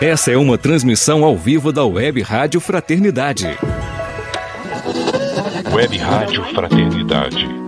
Essa é uma transmissão ao vivo da Web Rádio Fraternidade. Web Rádio Fraternidade.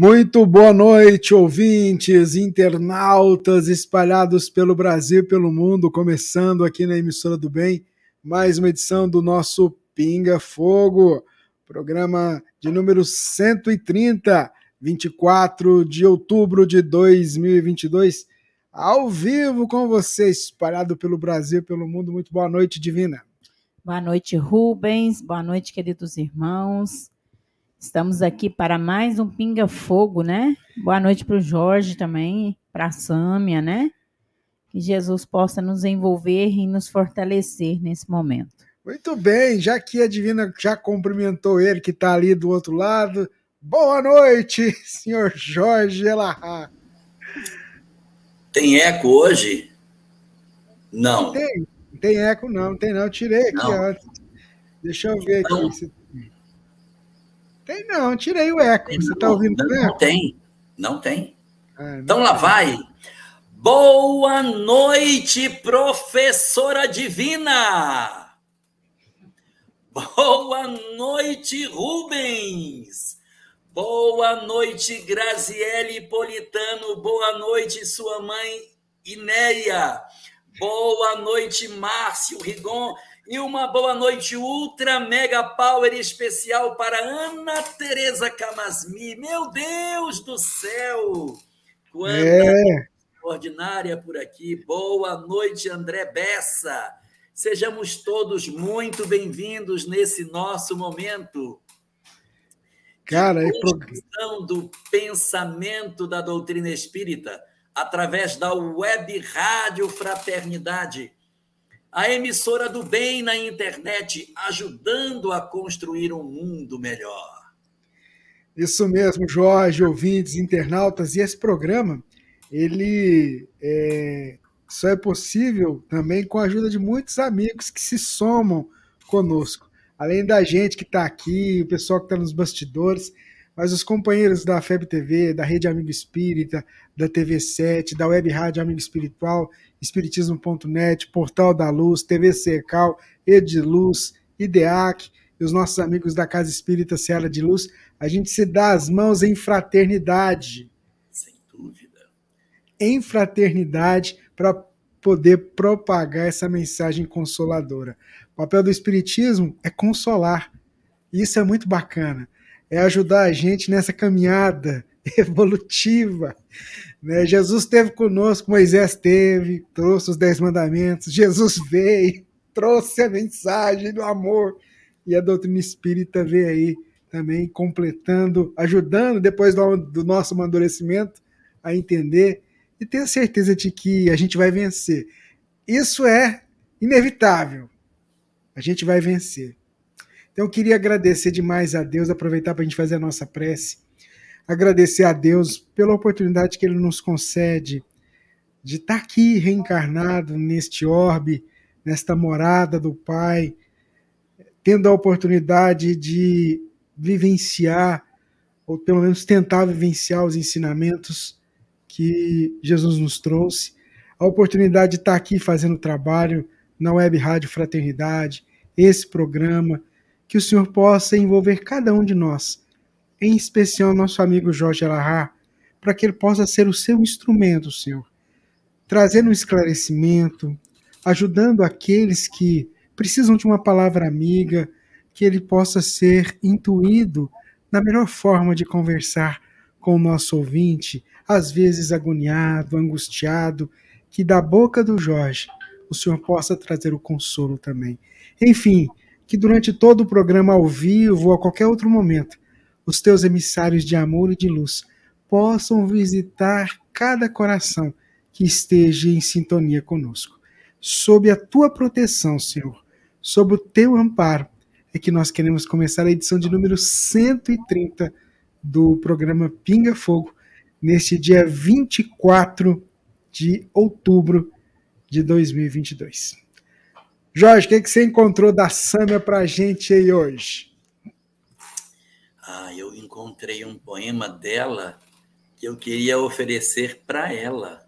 Muito boa noite, ouvintes, internautas espalhados pelo Brasil e pelo mundo, começando aqui na Emissora do Bem, mais uma edição do nosso Pinga Fogo, programa de número 130, 24 de outubro de 2022, ao vivo com você, espalhado pelo Brasil e pelo mundo. Muito boa noite, Divina. Boa noite, Rubens. Boa noite, queridos irmãos. Estamos aqui para mais um Pinga Fogo, né? Boa noite para o Jorge também, para a Sâmia, né? Que Jesus possa nos envolver e nos fortalecer nesse momento. Muito bem, já que a Divina já cumprimentou ele, que está ali do outro lado. Boa noite, senhor Jorge Elahá. Tem eco hoje? Não. Tem, não tem eco não, não tem não. Eu tirei aqui Não. antes. Deixa eu ver aqui. Tem não, tirei o eco. Você está ouvindo não, não tem. Não tem. Ah, não. Então lá vai. Boa noite, professora divina. Boa noite, Rubens. Boa noite, Graziele Politano. Boa noite, sua mãe Inéia. Boa noite, Márcio Rigon. E uma boa noite ultra mega power especial para Ana Tereza Camasmi. Meu Deus do céu! Quanta É, ordinária por aqui. Boa noite, André Bessa. Sejamos todos muito bem-vindos nesse nosso momento. cara, é pro- do pensamento da doutrina espírita através da Web Rádio Fraternidade, a emissora do bem na internet, ajudando a construir um mundo melhor. Isso mesmo, Jorge, ouvintes, internautas, e esse programa, ele é, só é possível também com a ajuda de muitos amigos que se somam conosco. Além da gente que está aqui, o pessoal que está nos bastidores, mas os companheiros da FEB TV, da Rede Amigo Espírita, da TV 7, da Web Rádio Amigo Espiritual, Espiritismo.net, Portal da Luz, TV Secal, Ediluz, IDEAC e os nossos amigos da Casa Espírita Seara de Luz, a gente se dá as mãos em fraternidade, Sem dúvida. em fraternidade para poder propagar essa mensagem consoladora. O papel do Espiritismo é consolar. Isso é muito bacana. É ajudar a gente nessa caminhada evolutiva. Né? Jesus esteve conosco, Moisés teve, trouxe os Dez Mandamentos, Jesus veio, trouxe a mensagem do amor. E a doutrina espírita veio aí também completando, ajudando depois do, do nosso amadurecimento a entender e ter a certeza de que a gente vai vencer. Isso é inevitável. A gente vai vencer. Então eu queria agradecer demais a Deus, aproveitar para a gente fazer a nossa prece, agradecer a Deus pela oportunidade que Ele nos concede de estar aqui reencarnado neste orbe, nesta morada do Pai, tendo a oportunidade de vivenciar, ou pelo menos tentar vivenciar os ensinamentos que Jesus nos trouxe, a oportunidade de estar aqui fazendo trabalho na Web Rádio Fraternidade, esse programa, que o Senhor possa envolver cada um de nós, em especial nosso amigo Jorge Alahar, para que ele possa ser o seu instrumento, Senhor, trazendo um esclarecimento, ajudando aqueles que precisam de uma palavra amiga, que ele possa ser intuído na melhor forma de conversar com o nosso ouvinte, às vezes agoniado, angustiado, que da boca do Jorge o Senhor possa trazer o consolo também. Enfim, que durante todo o programa ao vivo ou a qualquer outro momento, os teus emissários de amor e de luz possam visitar cada coração que esteja em sintonia conosco. Sob a tua proteção, Senhor, sob o teu amparo, é que nós queremos começar a edição de número 130 do programa Pinga Fogo, neste dia 24 de outubro de 2022. Jorge, o que, que você encontrou da Sâmia para a gente aí hoje? Ah, eu encontrei um poema dela que eu queria oferecer para ela.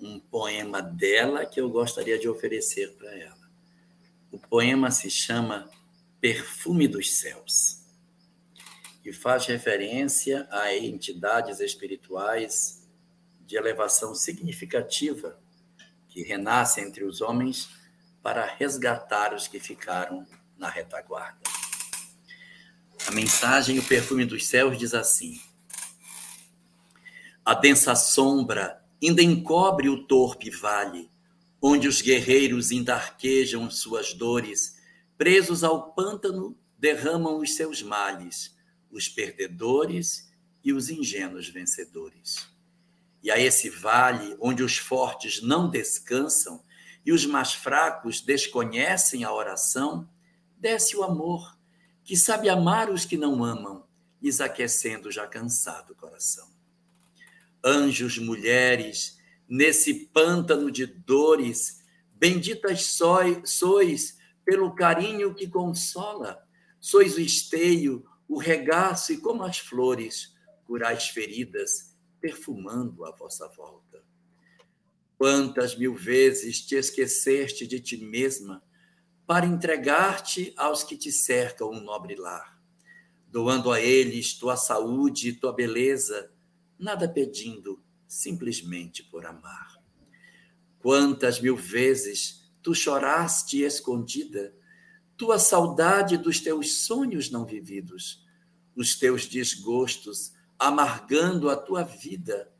Um poema dela que eu gostaria de oferecer para ela. O poema se chama Perfume dos Céus e faz referência a entidades espirituais de elevação significativa que renasce entre os homens para resgatar os que ficaram na retaguarda. A mensagem O Perfume dos Céus diz assim: A densa sombra ainda encobre o torpe vale, onde os guerreiros endarquejam suas dores, presos ao pântano derramam os seus males, os perdedores e os ingênuos vencedores. E a esse vale onde os fortes não descansam e os mais fracos desconhecem a oração, desce o amor, que sabe amar os que não amam, lhes aquecendo já cansado o coração. Anjos, mulheres, nesse pântano de dores, benditas sois pelo carinho que consola, sois o esteio, o regaço e como as flores, curais feridas, perfumando a vossa volta. Quantas mil vezes te esqueceste de ti mesma para entregar-te aos que te cercam um nobre lar, doando a eles tua saúde e tua beleza, nada pedindo, simplesmente por amar. Quantas mil vezes tu choraste escondida, tua saudade dos teus sonhos não vividos, os teus desgostos amargando a tua vida,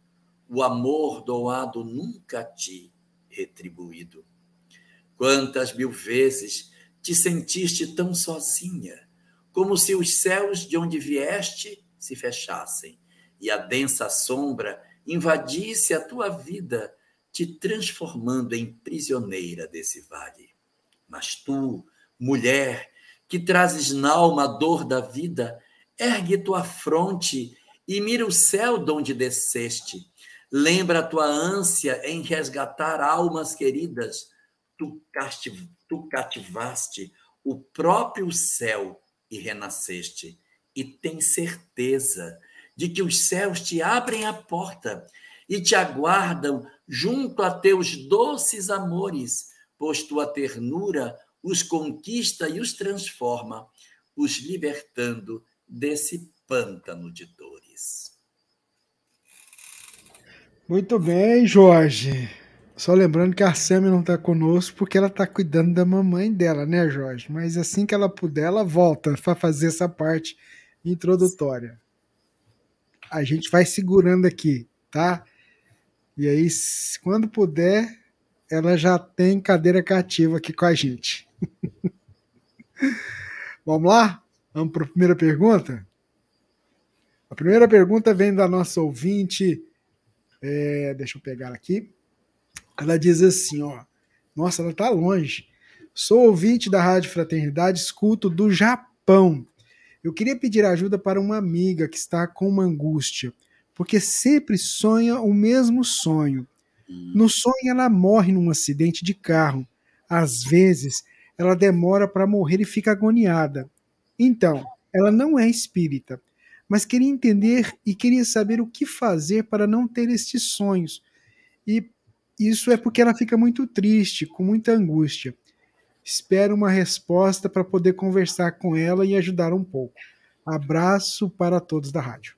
o amor doado nunca te retribuído. Quantas mil vezes te sentiste tão sozinha, como se os céus de onde vieste se fechassem e a densa sombra invadisse a tua vida, te transformando em prisioneira desse vale. Mas tu, mulher, que trazes na alma a dor da vida, ergue tua fronte e mira o céu de onde desceste. Lembra a tua ânsia em resgatar almas queridas. Tu, tu cativaste o próprio céu e renasceste. E tem certeza de que os céus te abrem a porta e te aguardam junto a teus doces amores, pois tua ternura os conquista e os transforma, os libertando desse pântano de dor. Muito bem, Jorge. Só lembrando que a Sammy não está conosco porque ela está cuidando da mamãe dela, né, Jorge? Mas assim que ela puder, ela volta para fazer essa parte introdutória. A gente vai segurando aqui, tá? E aí, quando puder, ela já tem cadeira cativa aqui com a gente. Vamos lá? Vamos para a primeira pergunta? A primeira pergunta vem da nossa ouvinte é, deixa eu pegar aqui. Ela diz assim, ó. Nossa, ela tá longe. Sou ouvinte da Rádio Fraternidade, escuto do Japão. Eu queria pedir ajuda para uma amiga que está com uma angústia, porque sempre sonha o mesmo sonho. No sonho, ela morre num acidente de carro. Às vezes, ela demora para morrer e fica agoniada. Então, ela não é espírita, mas queria entender e queria saber o que fazer para não ter estes sonhos. E isso é porque ela fica muito triste, com muita angústia. Espero uma resposta para poder conversar com ela e ajudar um pouco. Abraço para todos da rádio.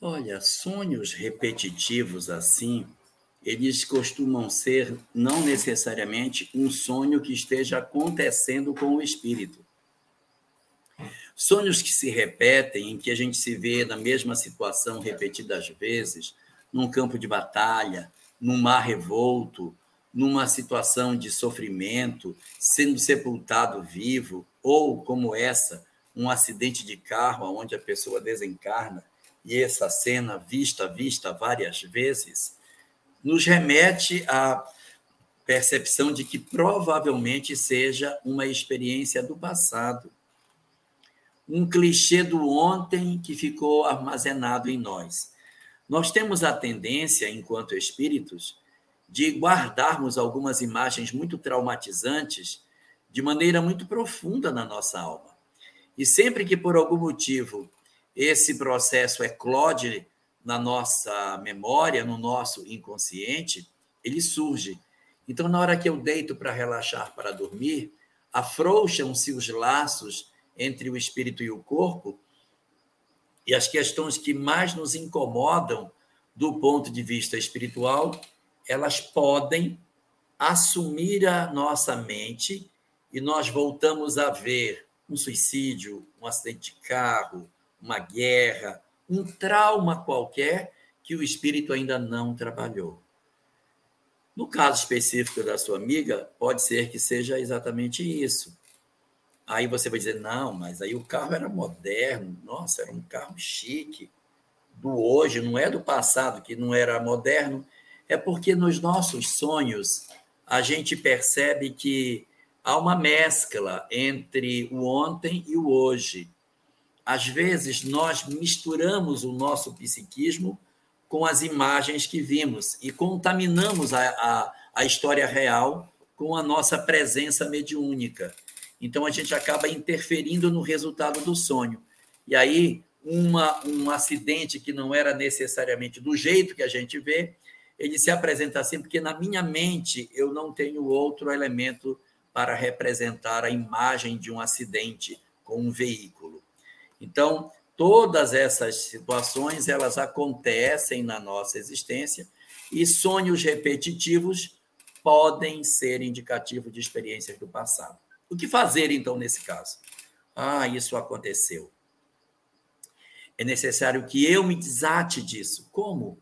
Olha, sonhos repetitivos assim, eles costumam ser não necessariamente um sonho que esteja acontecendo com o espírito. Sonhos que se repetem, em que a gente se vê na mesma situação repetidas vezes, num campo de batalha, num mar revolto, numa situação de sofrimento, sendo sepultado vivo, ou como essa, um acidente de carro onde a pessoa desencarna e essa cena vista, vista várias vezes, nos remete à percepção de que provavelmente seja uma experiência do passado. Um clichê do ontem que ficou armazenado em nós. Nós temos a tendência, enquanto espíritos, de guardarmos algumas imagens muito traumatizantes de maneira muito profunda na nossa alma. E sempre que por algum motivo esse processo eclode na nossa memória, no nosso inconsciente, ele surge. Então, na hora que eu deito para relaxar, para dormir, afrouxam-se os laços entre o espírito e o corpo, e as questões que mais nos incomodam do ponto de vista espiritual, elas podem assumir a nossa mente e nós voltamos a ver um suicídio, um acidente de carro, uma guerra, um trauma qualquer que o espírito ainda não trabalhou. No caso específico da sua amiga, pode ser que seja exatamente isso. Aí você vai dizer, não, mas aí o carro era moderno, nossa, era um carro chique. Do hoje, não é do passado que não era moderno, é porque nos nossos sonhos a gente percebe que há uma mescla entre o ontem e o hoje às vezes nós misturamos o nosso psiquismo com as imagens que vimos e contaminamos a, a, a história real com a nossa presença mediúnica. Então a gente acaba interferindo no resultado do sonho. E aí, uma, um acidente que não era necessariamente do jeito que a gente vê, ele se apresenta assim, porque na minha mente eu não tenho outro elemento para representar a imagem de um acidente com um veículo. Então, todas essas situações, elas acontecem na nossa existência e sonhos repetitivos podem ser indicativo de experiências do passado. O que fazer, então, nesse caso? Ah, isso aconteceu. É necessário que eu me desate disso. Como?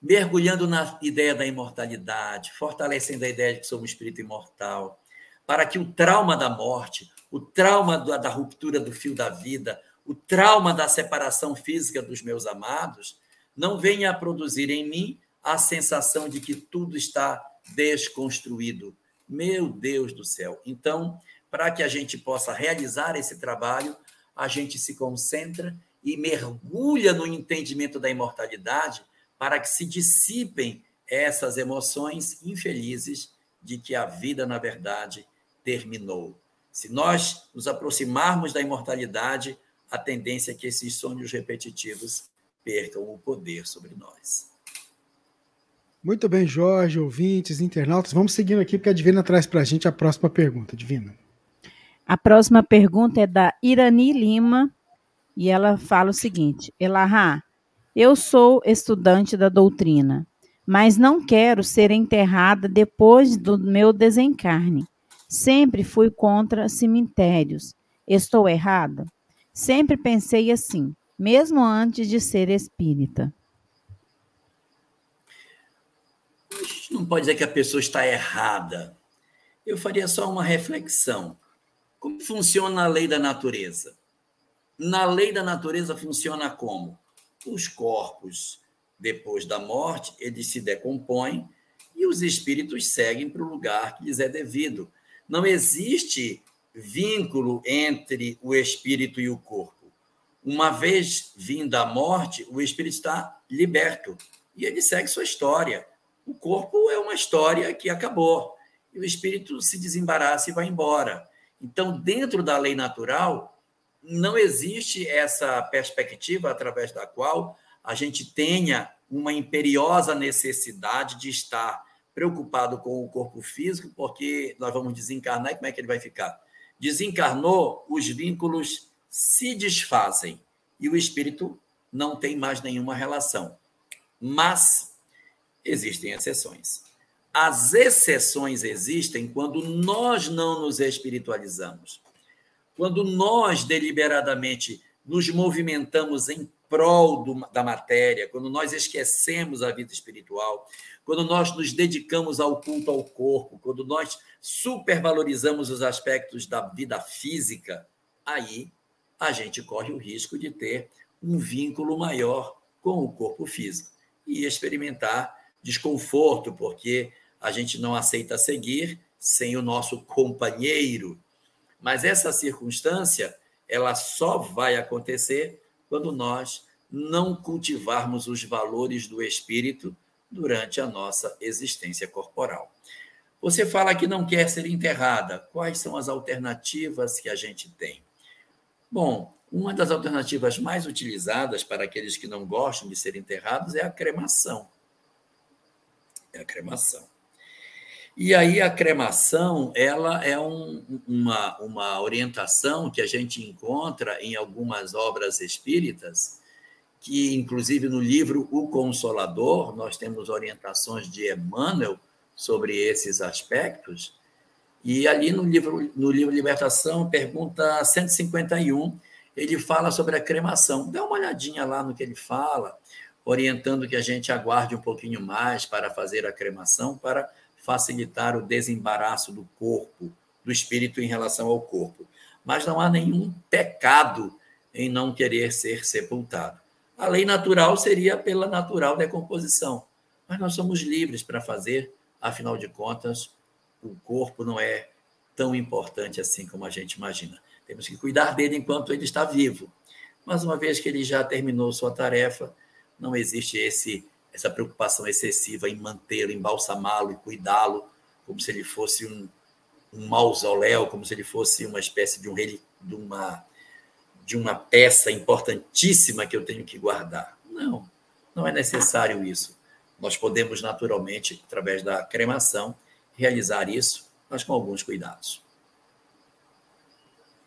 Mergulhando na ideia da imortalidade, fortalecendo a ideia de que somos um espírito imortal, para que o trauma da morte, o trauma da ruptura do fio da vida, o trauma da separação física dos meus amados, não venha a produzir em mim a sensação de que tudo está desconstruído. Meu Deus do céu. Então, para que a gente possa realizar esse trabalho, a gente se concentra e mergulha no entendimento da imortalidade para que se dissipem essas emoções infelizes de que a vida, na verdade, terminou. Se nós nos aproximarmos da imortalidade, a tendência é que esses sonhos repetitivos percam o poder sobre nós. Muito bem, Jorge, ouvintes, internautas. Vamos seguindo aqui, porque a Divina traz para a gente a próxima pergunta. Divina. A próxima pergunta é da Irani Lima, e ela fala o seguinte: Elahá, eu sou estudante da doutrina, mas não quero ser enterrada depois do meu desencarne. Sempre fui contra cemitérios. Estou errada? Sempre pensei assim, mesmo antes de ser espírita. A gente não pode dizer que a pessoa está errada. Eu faria só uma reflexão. Como funciona a lei da natureza? Na lei da natureza funciona como? Os corpos, depois da morte, eles se decompõem e os espíritos seguem para o lugar que lhes é devido. Não existe vínculo entre o espírito e o corpo. Uma vez vinda a morte, o espírito está liberto e ele segue sua história. O corpo é uma história que acabou e o espírito se desembaraça e vai embora. Então, dentro da lei natural, não existe essa perspectiva através da qual a gente tenha uma imperiosa necessidade de estar preocupado com o corpo físico, porque nós vamos desencarnar e como é que ele vai ficar? Desencarnou, os vínculos se desfazem e o espírito não tem mais nenhuma relação. Mas existem exceções. As exceções existem quando nós não nos espiritualizamos. Quando nós deliberadamente nos movimentamos em prol do, da matéria, quando nós esquecemos a vida espiritual, quando nós nos dedicamos ao culto ao corpo, quando nós supervalorizamos os aspectos da vida física, aí a gente corre o risco de ter um vínculo maior com o corpo físico e experimentar desconforto, porque a gente não aceita seguir sem o nosso companheiro. Mas essa circunstância, ela só vai acontecer quando nós não cultivarmos os valores do espírito durante a nossa existência corporal. Você fala que não quer ser enterrada. Quais são as alternativas que a gente tem? Bom, uma das alternativas mais utilizadas para aqueles que não gostam de ser enterrados é a cremação. É a cremação. E aí a cremação, ela é um, uma, uma orientação que a gente encontra em algumas obras espíritas, que inclusive no livro O Consolador, nós temos orientações de Emmanuel sobre esses aspectos, e ali no livro, no livro Libertação, pergunta 151, ele fala sobre a cremação. Dá uma olhadinha lá no que ele fala, orientando que a gente aguarde um pouquinho mais para fazer a cremação, para facilitar o desembaraço do corpo, do espírito em relação ao corpo. Mas não há nenhum pecado em não querer ser sepultado. A lei natural seria pela natural decomposição, mas nós somos livres para fazer, afinal de contas, o corpo não é tão importante assim como a gente imagina. Temos que cuidar dele enquanto ele está vivo. Mas uma vez que ele já terminou sua tarefa, não existe esse essa preocupação excessiva em mantê-lo, embalsamá-lo e cuidá-lo, como se ele fosse um, um mausoléu, como se ele fosse uma espécie de, um, de, uma, de uma peça importantíssima que eu tenho que guardar. Não, não é necessário isso. Nós podemos, naturalmente, através da cremação, realizar isso, mas com alguns cuidados.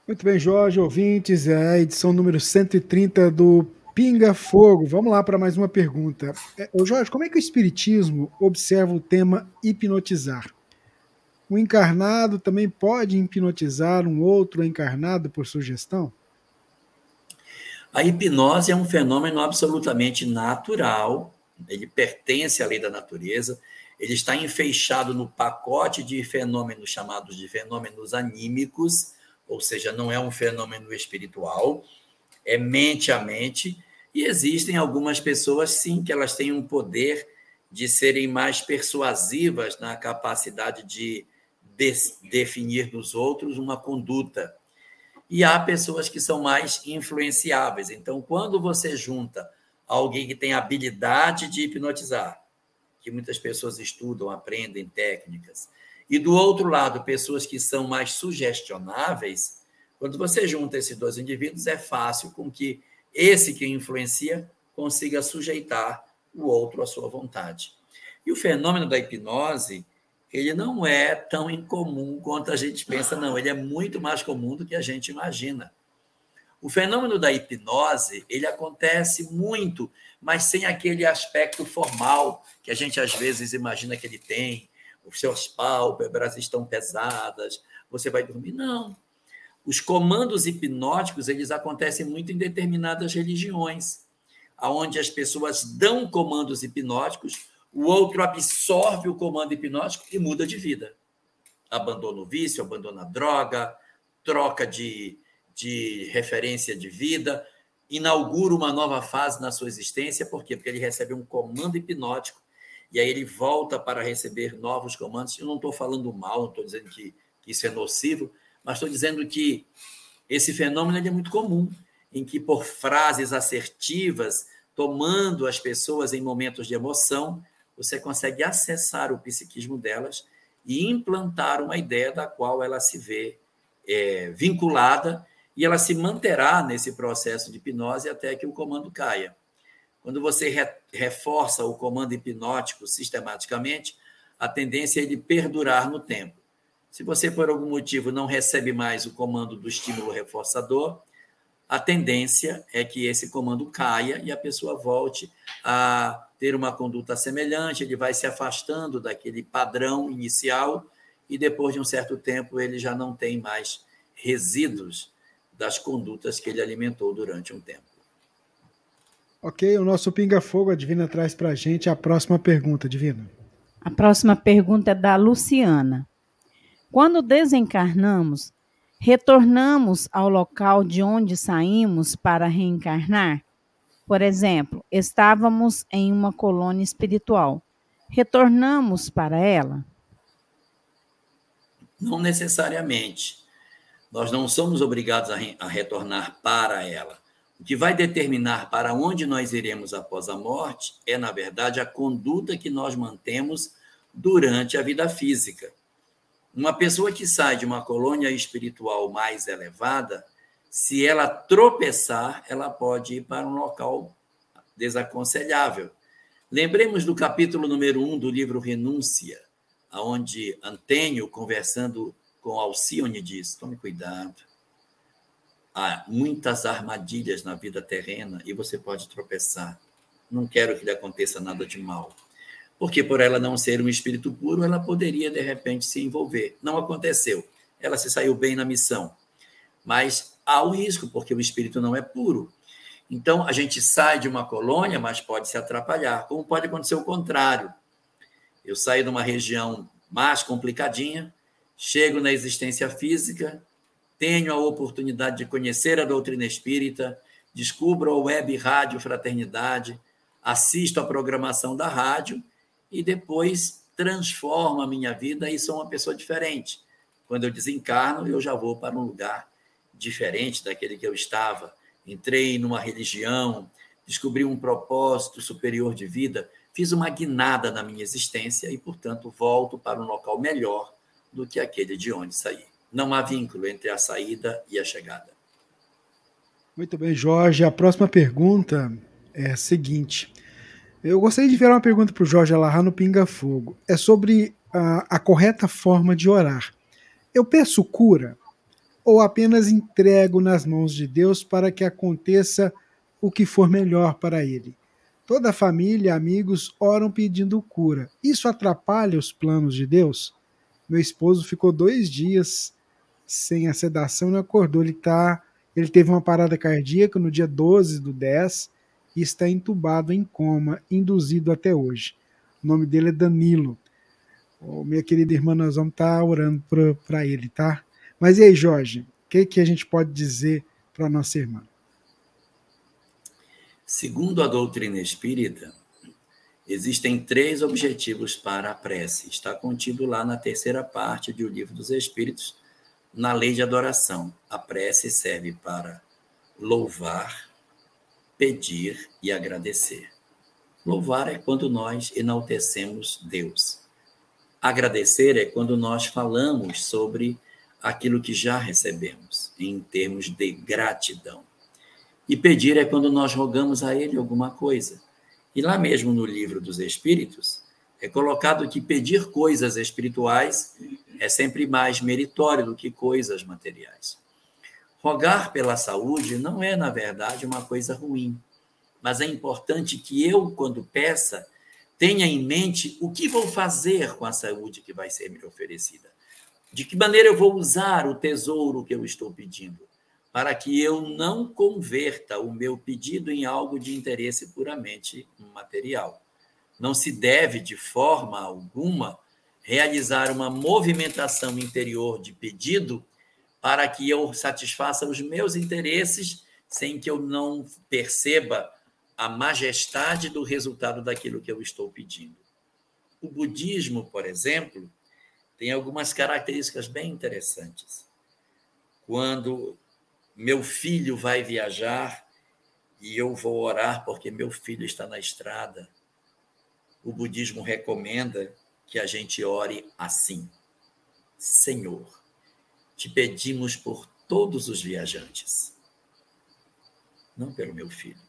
Muito bem, Jorge, ouvintes, é a edição número 130 do Pinga Fogo. Vamos lá para mais uma pergunta. É, ô Jorge, como é que o Espiritismo observa o tema hipnotizar? O encarnado também pode hipnotizar um outro encarnado por sugestão? A hipnose é um fenômeno absolutamente natural, ele pertence à lei da natureza, ele está enfeixado no pacote de fenômenos chamados de fenômenos anímicos, ou seja, não é um fenômeno espiritual, é mente a mente, e existem algumas pessoas, sim, que elas têm um poder de serem mais persuasivas na capacidade de, de definir nos outros uma conduta. E há pessoas que são mais influenciáveis. Então, quando você junta alguém que tem habilidade de hipnotizar, que muitas pessoas estudam, aprendem técnicas, e do outro lado, pessoas que são mais sugestionáveis, quando você junta esses dois indivíduos, é fácil com que esse que influencia consiga sujeitar o outro à sua vontade. E o fenômeno da hipnose, ele não é tão incomum quanto a gente pensa, não. Ele é muito mais comum do que a gente imagina. O fenômeno da hipnose, ele acontece muito, mas sem aquele aspecto formal que a gente às vezes imagina que ele tem. Os seus pálpebras estão pesadas, você vai dormir. Não. Os comandos hipnóticos, eles acontecem muito em determinadas religiões, aonde as pessoas dão comandos hipnóticos, o outro absorve o comando hipnótico e muda de vida. Abandona o vício, abandona a droga, troca de, de referência de vida, inaugura uma nova fase na sua existência, por quê? Porque ele recebe um comando hipnótico e aí ele volta para receber novos comandos. Eu não estou falando mal, não estou dizendo que, que isso é nocivo, mas estou dizendo que esse fenômeno é muito comum, em que, por frases assertivas, tomando as pessoas em momentos de emoção, você consegue acessar o psiquismo delas e implantar uma ideia da qual ela se vê é, vinculada e ela se manterá nesse processo de hipnose até que o comando caia. Quando você re reforça o comando hipnótico sistematicamente, a tendência é ele perdurar no tempo. Se você, por algum motivo, não recebe mais o comando do estímulo reforçador, a tendência é que esse comando caia e a pessoa volte a ter uma conduta semelhante, ele vai se afastando daquele padrão inicial e depois de um certo tempo ele já não tem mais resíduos das condutas que ele alimentou durante um tempo. Ok, o nosso Pinga Fogo, a Divina traz para a gente a próxima pergunta, Divina. A próxima pergunta é da Luciana. Quando desencarnamos, retornamos ao local de onde saímos para reencarnar? Por exemplo, estávamos em uma colônia espiritual. Retornamos para ela? Não necessariamente. Nós não somos obrigados a, re a retornar para ela. O que vai determinar para onde nós iremos após a morte é, na verdade, a conduta que nós mantemos durante a vida física. Uma pessoa que sai de uma colônia espiritual mais elevada, se ela tropeçar, ela pode ir para um local desaconselhável. Lembremos do capítulo número 1 um do livro Renúncia, onde Antênio, conversando com Alcione, diz: tome cuidado há muitas armadilhas na vida terrena e você pode tropeçar. Não quero que lhe aconteça nada de mal. Porque por ela não ser um espírito puro, ela poderia de repente se envolver. Não aconteceu. Ela se saiu bem na missão. Mas há o risco, porque o espírito não é puro. Então, a gente sai de uma colônia, mas pode se atrapalhar. Como pode acontecer o contrário? Eu saio de uma região mais complicadinha, chego na existência física, tenho a oportunidade de conhecer a doutrina espírita, descubro a web rádio Fraternidade, assisto a programação da rádio e depois transformo a minha vida e sou uma pessoa diferente. Quando eu desencarno, eu já vou para um lugar diferente daquele que eu estava. Entrei numa religião, descobri um propósito superior de vida, fiz uma guinada na minha existência e, portanto, volto para um local melhor do que aquele de onde saí. Não há vínculo entre a saída e a chegada. Muito bem, Jorge. A próxima pergunta é a seguinte. Eu gostaria de ver uma pergunta para o Jorge Alarra no Pinga Fogo. É sobre a, a correta forma de orar. Eu peço cura ou apenas entrego nas mãos de Deus para que aconteça o que for melhor para ele? Toda a família, amigos oram pedindo cura. Isso atrapalha os planos de Deus? Meu esposo ficou dois dias sem a sedação não acordou. Ele tá, ele teve uma parada cardíaca no dia 12 do 10 e está entubado em coma, induzido até hoje. O nome dele é Danilo. Oh, minha querida irmã, nós vamos estar tá orando para ele, tá? Mas e aí, Jorge, o que, que a gente pode dizer para nossa irmã? Segundo a doutrina espírita, existem três objetivos para a prece. Está contido lá na terceira parte do Livro dos Espíritos, na lei de adoração. A prece serve para louvar, pedir e agradecer. Louvar é quando nós enaltecemos Deus. Agradecer é quando nós falamos sobre aquilo que já recebemos, em termos de gratidão. E pedir é quando nós rogamos a Ele alguma coisa. E lá mesmo no livro dos Espíritos, é colocado que pedir coisas espirituais é sempre mais meritório do que coisas materiais. Rogar pela saúde não é, na verdade, uma coisa ruim, mas é importante que eu, quando peça, tenha em mente o que vou fazer com a saúde que vai ser me oferecida. De que maneira eu vou usar o tesouro que eu estou pedindo, para que eu não converta o meu pedido em algo de interesse puramente material. Não se deve, de forma alguma, realizar uma movimentação interior de pedido para que eu satisfaça os meus interesses sem que eu não perceba a majestade do resultado daquilo que eu estou pedindo. O budismo, por exemplo, tem algumas características bem interessantes. Quando meu filho vai viajar e eu vou orar porque meu filho está na estrada, o budismo recomenda que a gente ore assim: Senhor, te pedimos por todos os viajantes, não pelo meu filho.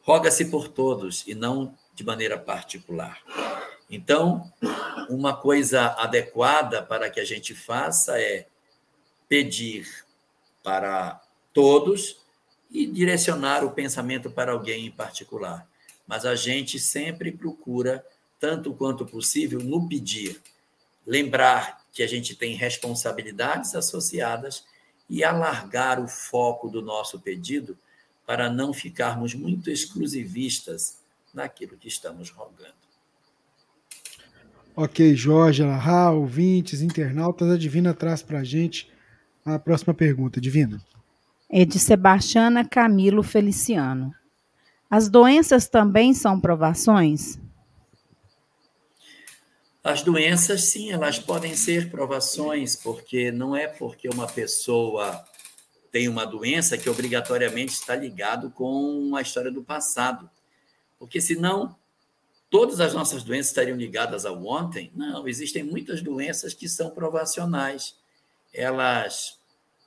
Roga-se por todos e não de maneira particular. Então, uma coisa adequada para que a gente faça é pedir para todos e direcionar o pensamento para alguém em particular. Mas a gente sempre procura, tanto quanto possível, no pedir, lembrar que a gente tem responsabilidades associadas e alargar o foco do nosso pedido para não ficarmos muito exclusivistas naquilo que estamos rogando. Ok, Jorge, Alahá, ouvintes, internautas, a Divina traz para a gente a próxima pergunta. Divina. É de Sebastiana Camilo Feliciano. As doenças também são provações? As doenças, sim, elas podem ser provações, porque não é porque uma pessoa tem uma doença que obrigatoriamente está ligado com a história do passado. Porque senão todas as nossas doenças estariam ligadas ao ontem? Não, existem muitas doenças que são provacionais. Elas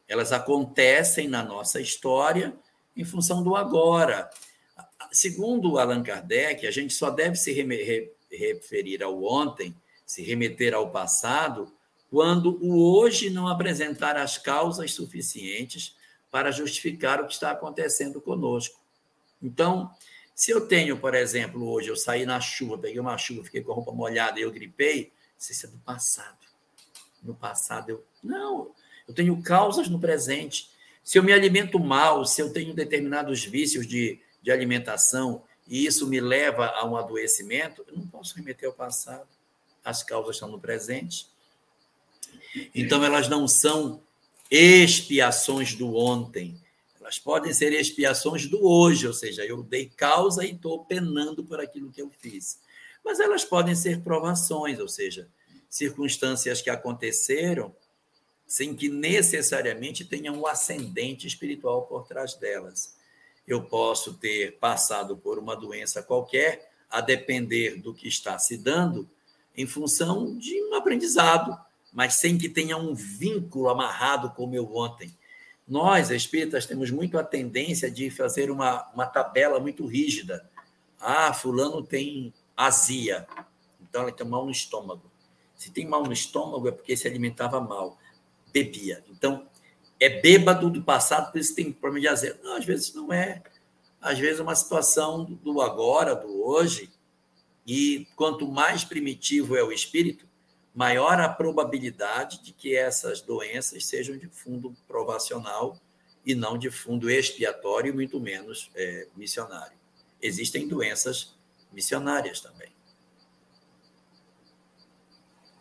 elas acontecem na nossa história em função do agora. Segundo Allan Kardec, a gente só deve se referir ao ontem, se remeter ao passado, quando o hoje não apresentar as causas suficientes para justificar o que está acontecendo conosco. Então, se eu tenho, por exemplo, hoje eu saí na chuva, peguei uma chuva, fiquei com a roupa molhada e eu gripei, isso é do passado. No passado eu. Não, eu tenho causas no presente. Se eu me alimento mal, se eu tenho determinados vícios de, de alimentação e isso me leva a um adoecimento, eu não posso remeter ao passado. As causas estão no presente. Então, elas não são expiações do ontem. Elas podem ser expiações do hoje, ou seja, eu dei causa e estou penando por aquilo que eu fiz. Mas elas podem ser provações, ou seja, circunstâncias que aconteceram sem que necessariamente tenha um ascendente espiritual por trás delas. Eu posso ter passado por uma doença qualquer, a depender do que está se dando, em função de um aprendizado, mas sem que tenha um vínculo amarrado com o meu ontem. Nós, espíritas, temos muito a tendência de fazer uma, uma tabela muito rígida. Ah, fulano tem azia, então ele tem mal no estômago. Se tem mal no estômago é porque se alimentava mal bebia. Então, é bêbado do passado, por isso tem problema de azia. Não, às vezes não é. Às vezes é uma situação do agora, do hoje, e quanto mais primitivo é o espírito, maior a probabilidade de que essas doenças sejam de fundo provacional e não de fundo expiatório, muito menos é, missionário. Existem doenças missionárias também.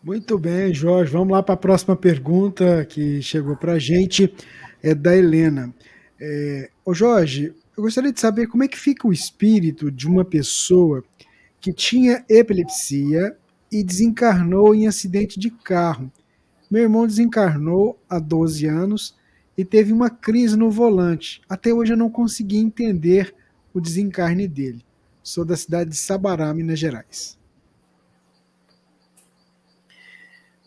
Muito bem, Jorge. Vamos lá para a próxima pergunta que chegou para a gente, é da Helena. É, ô Jorge, eu gostaria de saber como é que fica o espírito de uma pessoa que tinha epilepsia e desencarnou em acidente de carro. Meu irmão desencarnou há 12 anos e teve uma crise no volante. Até hoje eu não consegui entender o desencarne dele. Sou da cidade de Sabará, Minas Gerais.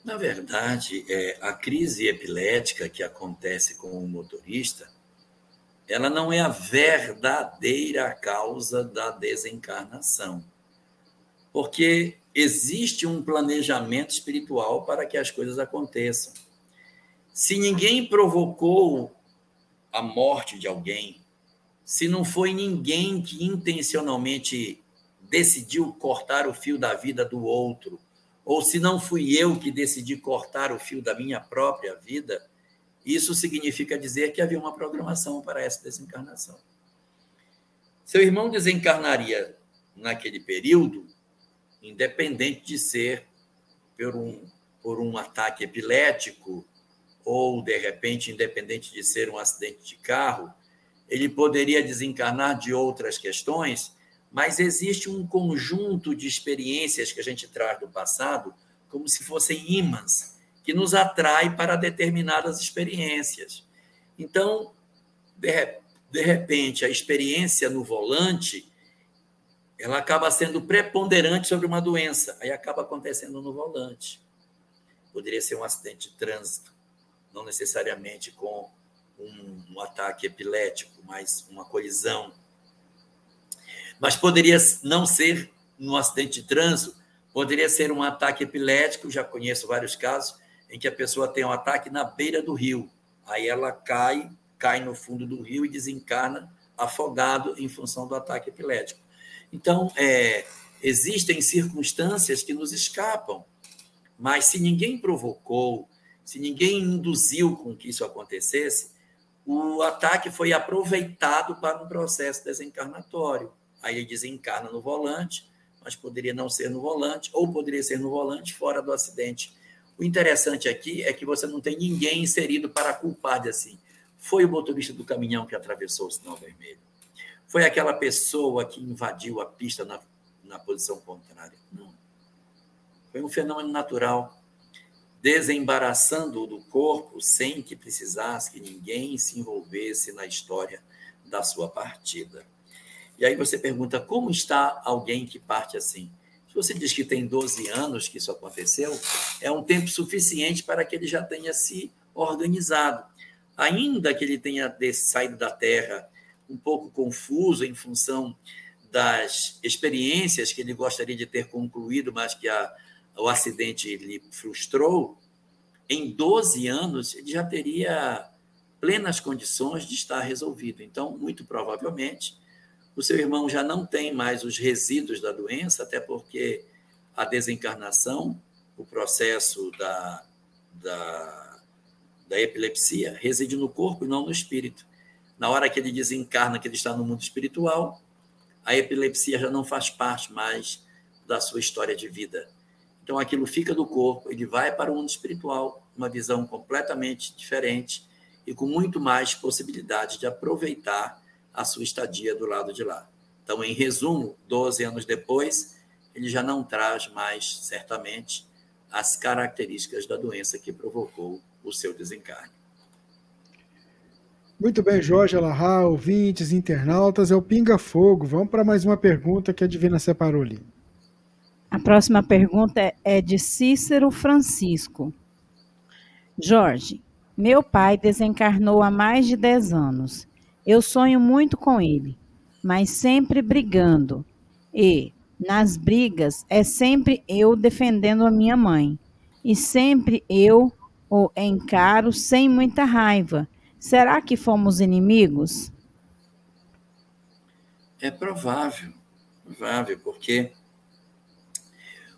Na verdade, é, a crise epilética que acontece com o motorista, ela não é a verdadeira causa da desencarnação. Porque existe um planejamento espiritual para que as coisas aconteçam. Se ninguém provocou a morte de alguém, se não foi ninguém que intencionalmente decidiu cortar o fio da vida do outro, ou se não fui eu que decidi cortar o fio da minha própria vida, isso significa dizer que havia uma programação para essa desencarnação. Seu irmão desencarnaria naquele período, independente de ser por um, por um ataque epilético ou, de repente, independente de ser um acidente de carro, ele poderia desencarnar de outras questões mas existe um conjunto de experiências que a gente traz do passado, como se fossem imãs, que nos atrai para determinadas experiências. Então, de, de repente, a experiência no volante ela acaba sendo preponderante sobre uma doença, aí acaba acontecendo no volante. Poderia ser um acidente de trânsito, não necessariamente com um, um ataque epilético, mas uma colisão. Mas poderia não ser num acidente de trânsito, poderia ser um ataque epilético, já conheço vários casos, em que a pessoa tem um ataque na beira do rio. Aí ela cai, cai no fundo do rio e desencarna afogado em função do ataque epilético. Então, é, existem circunstâncias que nos escapam, mas se ninguém provocou, se ninguém induziu com que isso acontecesse, o ataque foi aproveitado para um processo desencarnatório. Aí ele desencarna no volante, mas poderia não ser no volante, ou poderia ser no volante fora do acidente. O interessante aqui é que você não tem ninguém inserido para culpar de assim. Foi o motorista do caminhão que atravessou o sinal vermelho. Foi aquela pessoa que invadiu a pista na, na posição contrária. Não. Foi um fenômeno natural desembaraçando do corpo sem que precisasse que ninguém se envolvesse na história da sua partida. E aí você pergunta como está alguém que parte assim? Se você diz que tem 12 anos que isso aconteceu, é um tempo suficiente para que ele já tenha se organizado. Ainda que ele tenha saído da Terra um pouco confuso em função das experiências que ele gostaria de ter concluído, mas que a, o acidente lhe frustrou, em 12 anos ele já teria plenas condições de estar resolvido. Então, muito provavelmente, o seu irmão já não tem mais os resíduos da doença, até porque a desencarnação, o processo da, da, da epilepsia, reside no corpo e não no espírito. Na hora que ele desencarna, que ele está no mundo espiritual, a epilepsia já não faz parte mais da sua história de vida. Então aquilo fica do corpo, ele vai para o mundo espiritual, uma visão completamente diferente e com muito mais possibilidade de aproveitar a sua estadia do lado de lá. Então, em resumo, 12 anos depois, ele já não traz mais, certamente, as características da doença que provocou o seu desencarne. Muito bem, Jorge Alahá, ouvintes, internautas, é o Pinga Fogo. Vamos para mais uma pergunta que a Divina separou ali. A próxima pergunta é, é de Cícero Francisco. Jorge, meu pai desencarnou há mais de 10 anos. Eu sonho muito com ele, mas sempre brigando. E, nas brigas, é sempre eu defendendo a minha mãe. E sempre eu o encaro sem muita raiva. Será que fomos inimigos? É provável, provável, porque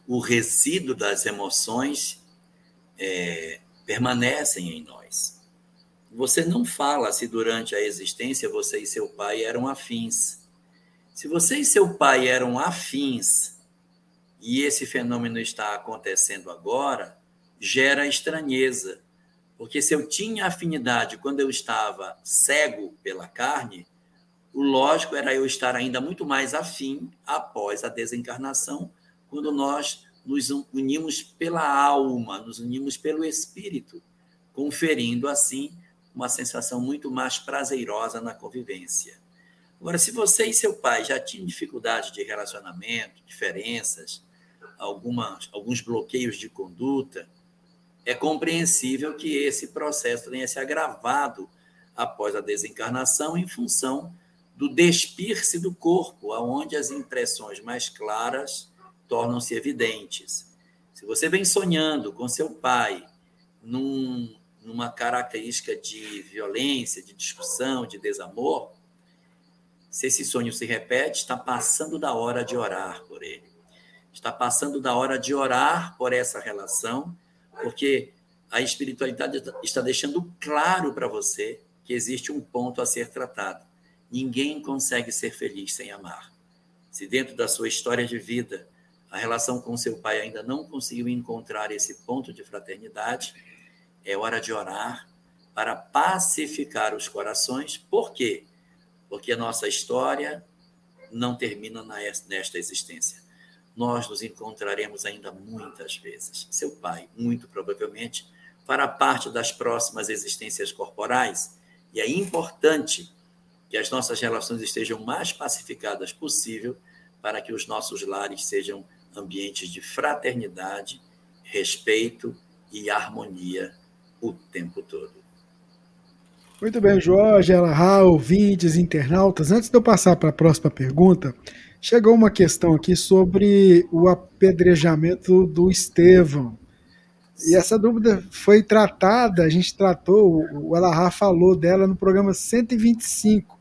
o resíduo das emoções é, permanecem em nós. Você não fala se durante a existência você e seu pai eram afins. Se você e seu pai eram afins e esse fenômeno está acontecendo agora, gera estranheza. Porque se eu tinha afinidade quando eu estava cego pela carne, o lógico era eu estar ainda muito mais afim após a desencarnação, quando nós nos unimos pela alma, nos unimos pelo espírito, conferindo assim uma sensação muito mais prazerosa na convivência. Agora, se você e seu pai já tinham dificuldade de relacionamento, diferenças, algumas, alguns bloqueios de conduta, é compreensível que esse processo tenha se agravado após a desencarnação em função do despir-se do corpo, aonde as impressões mais claras tornam-se evidentes. Se você vem sonhando com seu pai num, numa característica de violência, de discussão, de desamor, se esse sonho se repete, está passando da hora de orar por ele. Está passando da hora de orar por essa relação, porque a espiritualidade está deixando claro para você que existe um ponto a ser tratado. Ninguém consegue ser feliz sem amar. Se dentro da sua história de vida a relação com seu pai ainda não conseguiu encontrar esse ponto de fraternidade, é hora de orar para pacificar os corações. Por quê? Porque a nossa história não termina nesta existência. Nós nos encontraremos ainda muitas vezes. Seu pai, muito provavelmente, fará parte das próximas existências corporais, e é importante que as nossas relações estejam mais pacificadas possível para que os nossos lares sejam ambientes de fraternidade, respeito e harmonia o tempo todo. Muito bem, Jorge, Elahá, ouvintes, internautas. Antes de eu passar para a próxima pergunta, chegou uma questão aqui sobre o apedrejamento do Estevão. E essa dúvida foi tratada, a gente tratou, o Elahá falou dela no programa 125.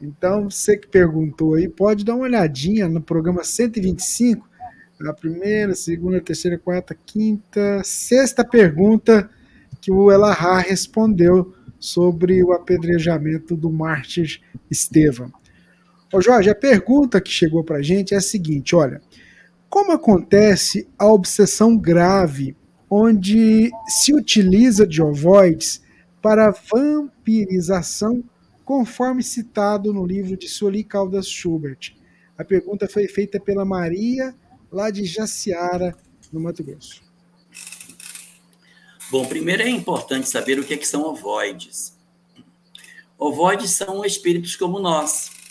Então, você que perguntou aí, pode dar uma olhadinha no programa 125, a primeira, segunda, terceira, quarta, quinta, sexta pergunta que o Elahá respondeu sobre o apedrejamento do mártir Estevão. Ô Jorge, a pergunta que chegou para a gente é a seguinte: olha, como acontece a obsessão grave onde se utiliza de ovoides para vampirização, conforme citado no livro de Sueli Caldas Schubert? A pergunta foi feita pela Maria, lá de Jaciara, no Mato Grosso. Bom, primeiro é importante saber o que, é que são ovoides. Ovoides são espíritos como nós.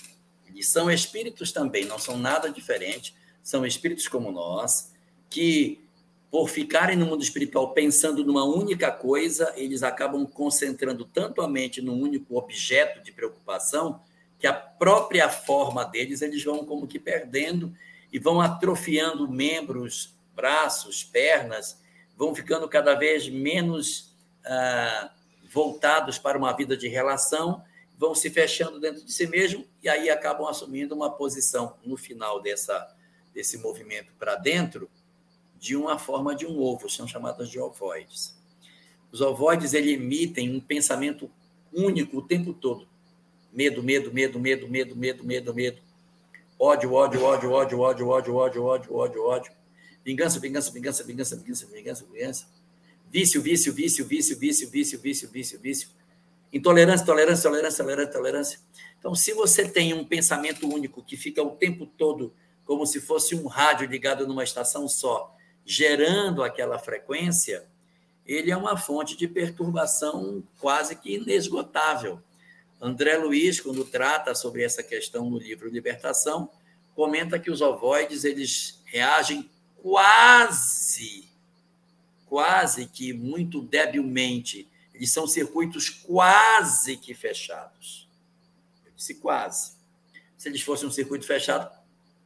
Eles são espíritos também, não são nada diferente. São espíritos como nós, que, por ficarem no mundo espiritual pensando numa única coisa, eles acabam concentrando tanto a mente num único objeto de preocupação, que a própria forma deles eles vão como que perdendo e vão atrofiando membros, braços, pernas, vão ficando cada vez menos ah, voltados para uma vida de relação, vão se fechando dentro de si mesmo e aí acabam assumindo uma posição no final dessa, desse movimento para dentro de uma forma de um ovo, são chamadas de ovoides. Os ovoides ele emitem um pensamento único o tempo todo. Medo, medo, medo, medo, medo, medo, medo, medo. Ódio, ódio, ódio, ódio, ódio, ódio, ódio, ódio, ódio, ódio. Vingança, vingança, vingança, vingança, vingança, vingança, vingança. Vício, vício, vício, vício, vício, vício, vício, vício, vício. Intolerância, tolerância, tolerância, tolerância, tolerância. Então, se você tem um pensamento único que fica o tempo todo como se fosse um rádio ligado numa estação só, gerando aquela frequência, ele é uma fonte de perturbação quase que inesgotável. André Luiz, quando trata sobre essa questão no livro Libertação, comenta que os ovoides eles reagem quase, quase que muito debilmente. Eles são circuitos quase que fechados. Eu disse quase. Se eles fossem um circuito fechado,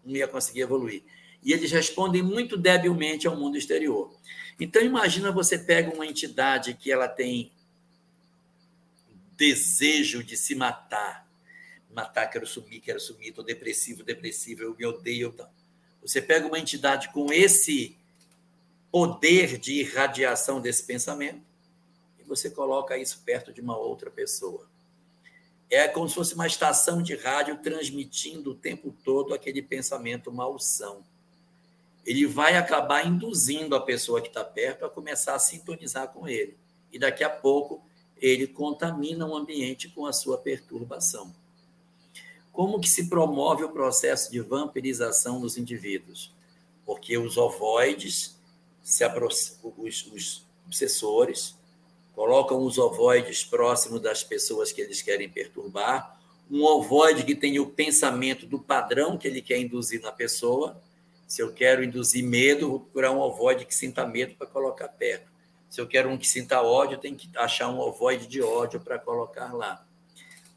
não ia conseguir evoluir. E eles respondem muito debilmente ao mundo exterior. Então imagina você pega uma entidade que ela tem desejo de se matar. Matar, quero sumir, quero sumir, estou depressivo, depressivo, eu me odeio. Então. Você pega uma entidade com esse poder de irradiação desse pensamento e você coloca isso perto de uma outra pessoa. É como se fosse uma estação de rádio transmitindo o tempo todo aquele pensamento malsão. Ele vai acabar induzindo a pessoa que está perto a começar a sintonizar com ele. E daqui a pouco ele contamina o ambiente com a sua perturbação. Como que se promove o processo de vampirização nos indivíduos? Porque os ovoides, se os, os obsessores, colocam os ovoides próximos das pessoas que eles querem perturbar, um ovoide que tem o pensamento do padrão que ele quer induzir na pessoa. Se eu quero induzir medo, vou procurar um ovoide que sinta medo para colocar perto. Se eu quero um que sinta ódio, tem que achar um ovoide de ódio para colocar lá.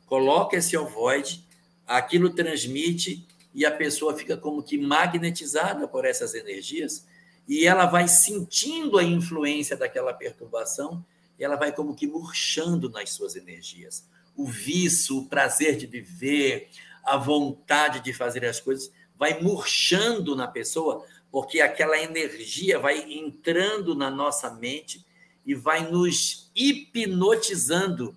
Coloca esse ovoide aquilo transmite e a pessoa fica como que magnetizada por essas energias e ela vai sentindo a influência daquela perturbação ela vai como que murchando nas suas energias. O vício, o prazer de viver, a vontade de fazer as coisas vai murchando na pessoa, porque aquela energia vai entrando na nossa mente e vai nos hipnotizando,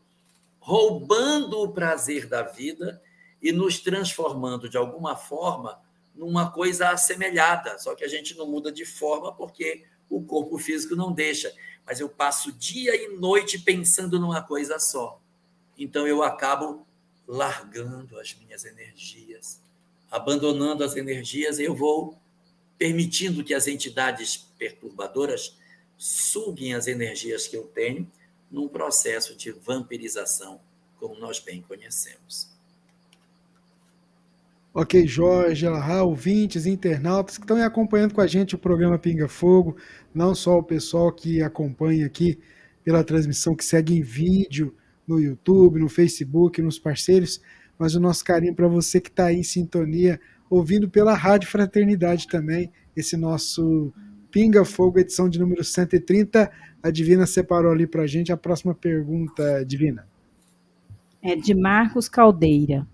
roubando o prazer da vida e nos transformando de alguma forma numa coisa assemelhada, só que a gente não muda de forma porque o corpo físico não deixa. Mas eu passo dia e noite pensando numa coisa só. Então eu acabo largando as minhas energias, abandonando as energias, eu vou permitindo que as entidades perturbadoras suguem as energias que eu tenho num processo de vampirização, como nós bem conhecemos. Ok, Jorge, Elahá, ouvintes, internautas que estão acompanhando com a gente o programa Pinga Fogo, não só o pessoal que acompanha aqui pela transmissão, que segue em vídeo no YouTube, no Facebook, nos parceiros, mas o nosso carinho para você que está aí em sintonia, ouvindo pela Rádio Fraternidade também, esse nosso Pinga Fogo, edição de número 130. A Divina separou ali para a gente a próxima pergunta, Divina. É de Marcos Caldeira.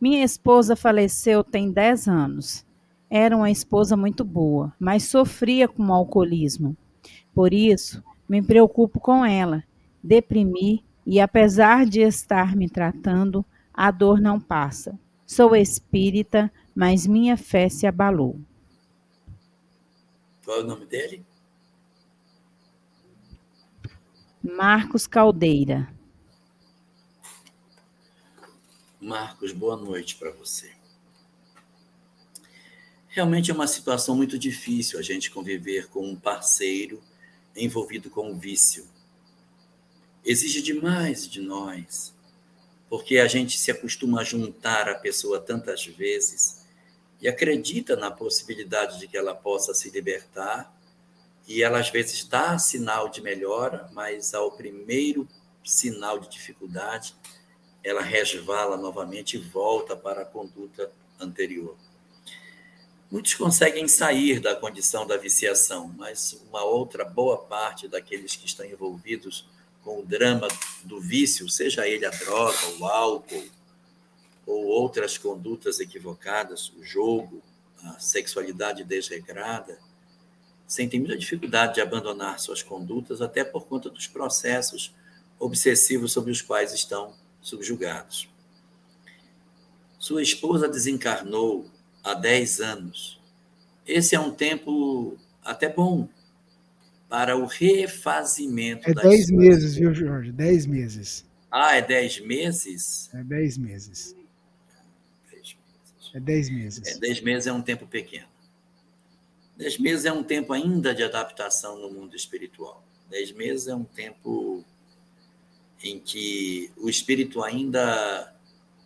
Minha esposa faleceu tem 10 anos. Era uma esposa muito boa, mas sofria com alcoolismo. Por isso, me preocupo com ela, deprimi e, apesar de estar me tratando, a dor não passa. Sou espírita, mas minha fé se abalou. Qual é o nome dele? Marcos Caldeira. Marcos, boa noite para você. Realmente é uma situação muito difícil a gente conviver com um parceiro envolvido com o vício. Exige demais de nós, porque a gente se acostuma a juntar a pessoa tantas vezes e acredita na possibilidade de que ela possa se libertar, e ela às vezes dá sinal de melhora, mas ao primeiro sinal de dificuldade, ela resvala novamente e volta para a conduta anterior. Muitos conseguem sair da condição da viciação, mas uma outra boa parte daqueles que estão envolvidos com o drama do vício, seja ele a droga, o álcool, ou outras condutas equivocadas, o jogo, a sexualidade desregrada, sentem muita dificuldade de abandonar suas condutas, até por conta dos processos obsessivos sobre os quais estão subjugados. Sua esposa desencarnou há 10 anos. Esse é um tempo até bom para o refazimento é das 10 meses, viu, Jorge? 10 meses. Ah, é 10 meses? É 10 meses. É 10 meses. É, 10 meses é um tempo pequeno. 10 meses é um tempo ainda de adaptação no mundo espiritual. 10 meses é um tempo em que o espírito ainda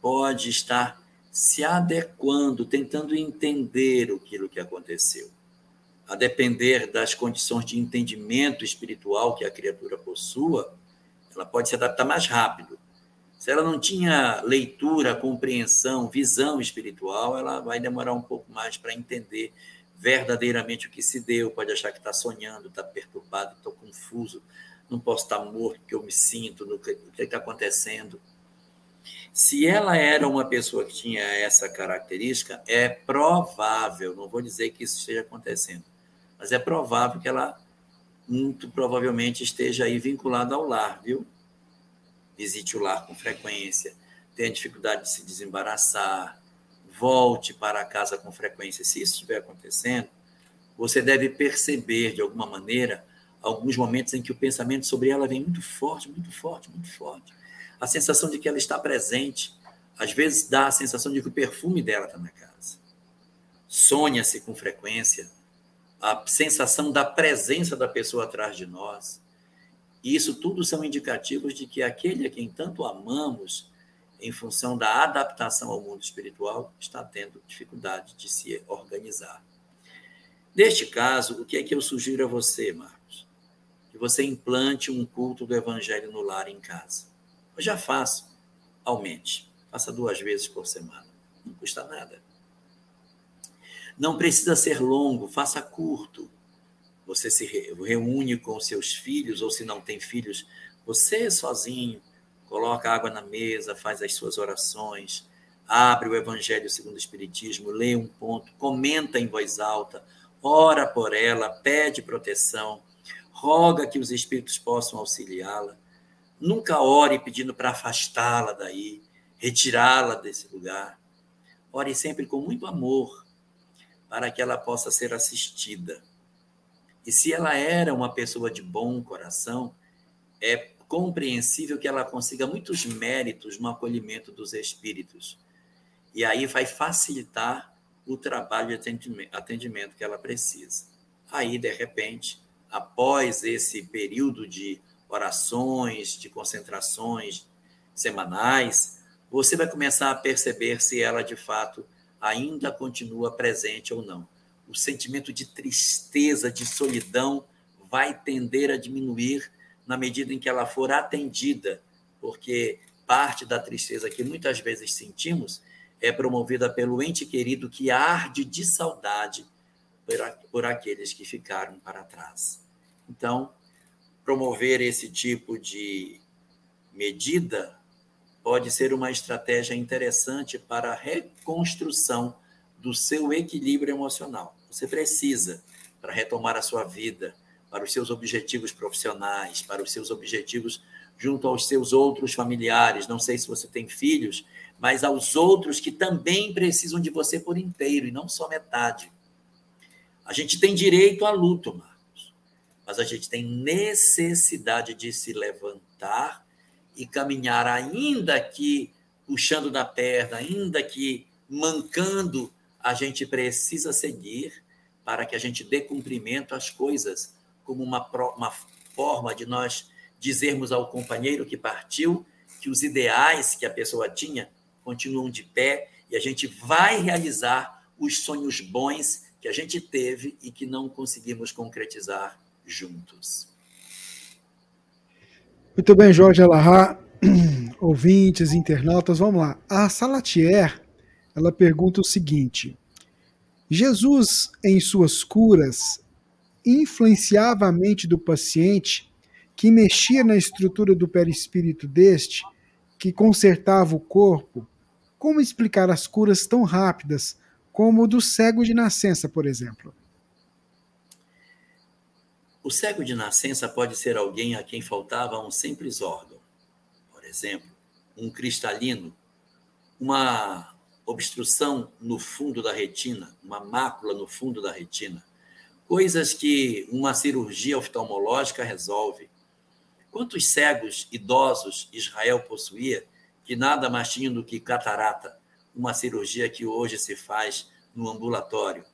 pode estar se adequando, tentando entender aquilo que aconteceu. A depender das condições de entendimento espiritual que a criatura possua, ela pode se adaptar mais rápido. Se ela não tinha leitura, compreensão, visão espiritual, ela vai demorar um pouco mais para entender verdadeiramente o que se deu. Pode achar que está sonhando, está perturbado, estou confuso, não posso estar morto porque eu me sinto, no que está acontecendo. Se ela era uma pessoa que tinha essa característica, é provável, não vou dizer que isso esteja acontecendo, mas é provável que ela muito provavelmente esteja aí vinculada ao lar, viu? Visite o lar com frequência, tenha dificuldade de se desembaraçar, volte para casa com frequência. Se isso estiver acontecendo, você deve perceber de alguma maneira alguns momentos em que o pensamento sobre ela vem muito forte, muito forte, muito forte. A sensação de que ela está presente, às vezes dá a sensação de que o perfume dela está na casa. Sonha-se com frequência a sensação da presença da pessoa atrás de nós. E isso tudo são indicativos de que aquele a quem tanto amamos, em função da adaptação ao mundo espiritual, está tendo dificuldade de se organizar. Neste caso, o que é que eu sugiro a você, Marcos? Você implante um culto do Evangelho no lar em casa. Eu já faço, aumente. Faça duas vezes por semana. Não custa nada. Não precisa ser longo, faça curto. Você se reúne com seus filhos, ou se não tem filhos, você sozinho, coloca água na mesa, faz as suas orações, abre o Evangelho segundo o Espiritismo, lê um ponto, comenta em voz alta, ora por ela, pede proteção roga que os espíritos possam auxiliá-la. Nunca ore pedindo para afastá-la daí, retirá-la desse lugar. Ore sempre com muito amor, para que ela possa ser assistida. E se ela era uma pessoa de bom coração, é compreensível que ela consiga muitos méritos no acolhimento dos espíritos. E aí vai facilitar o trabalho de atendimento que ela precisa. Aí, de repente, após esse período de orações, de concentrações semanais, você vai começar a perceber se ela de fato ainda continua presente ou não. O sentimento de tristeza, de solidão vai tender a diminuir na medida em que ela for atendida porque parte da tristeza que muitas vezes sentimos é promovida pelo ente querido que arde de saudade por, aqueles que ficaram para trás. Então, promover esse tipo de medida pode ser uma estratégia interessante para a reconstrução do seu equilíbrio emocional. Você precisa, para retomar a sua vida, para os seus objetivos profissionais, para os seus objetivos junto aos seus outros familiares, não sei se você tem filhos, mas aos outros que também precisam de você por inteiro e não só metade. A gente tem direito a luto, Marcos, mas a gente tem necessidade de se levantar e caminhar, ainda que puxando na perna, ainda que mancando, a gente precisa seguir para que a gente dê cumprimento às coisas, como uma, uma forma de nós dizermos ao companheiro que partiu que os ideais que a pessoa tinha continuam de pé e a gente vai realizar os sonhos bons que a gente teve e que não conseguimos concretizar juntos. Muito bem, Jorge Alahá, ouvintes, internautas, vamos lá. A Salatier, ela pergunta o seguinte: Jesus, em suas curas, influenciava a mente do paciente que mexia na estrutura do perispírito deste, que consertava o corpo, como explicar as curas tão rápidas como o do cego de nascença, por exemplo? O cego de nascença pode ser alguém a quem faltava um simples órgão. Por exemplo, um cristalino, uma obstrução no fundo da retina, uma mácula no fundo da retina. Coisas que uma cirurgia oftalmológica resolve. Quantos cegos idosos Israel possuía que nada mais tinham do que catarata, uma cirurgia que hoje se faz no ambulatório,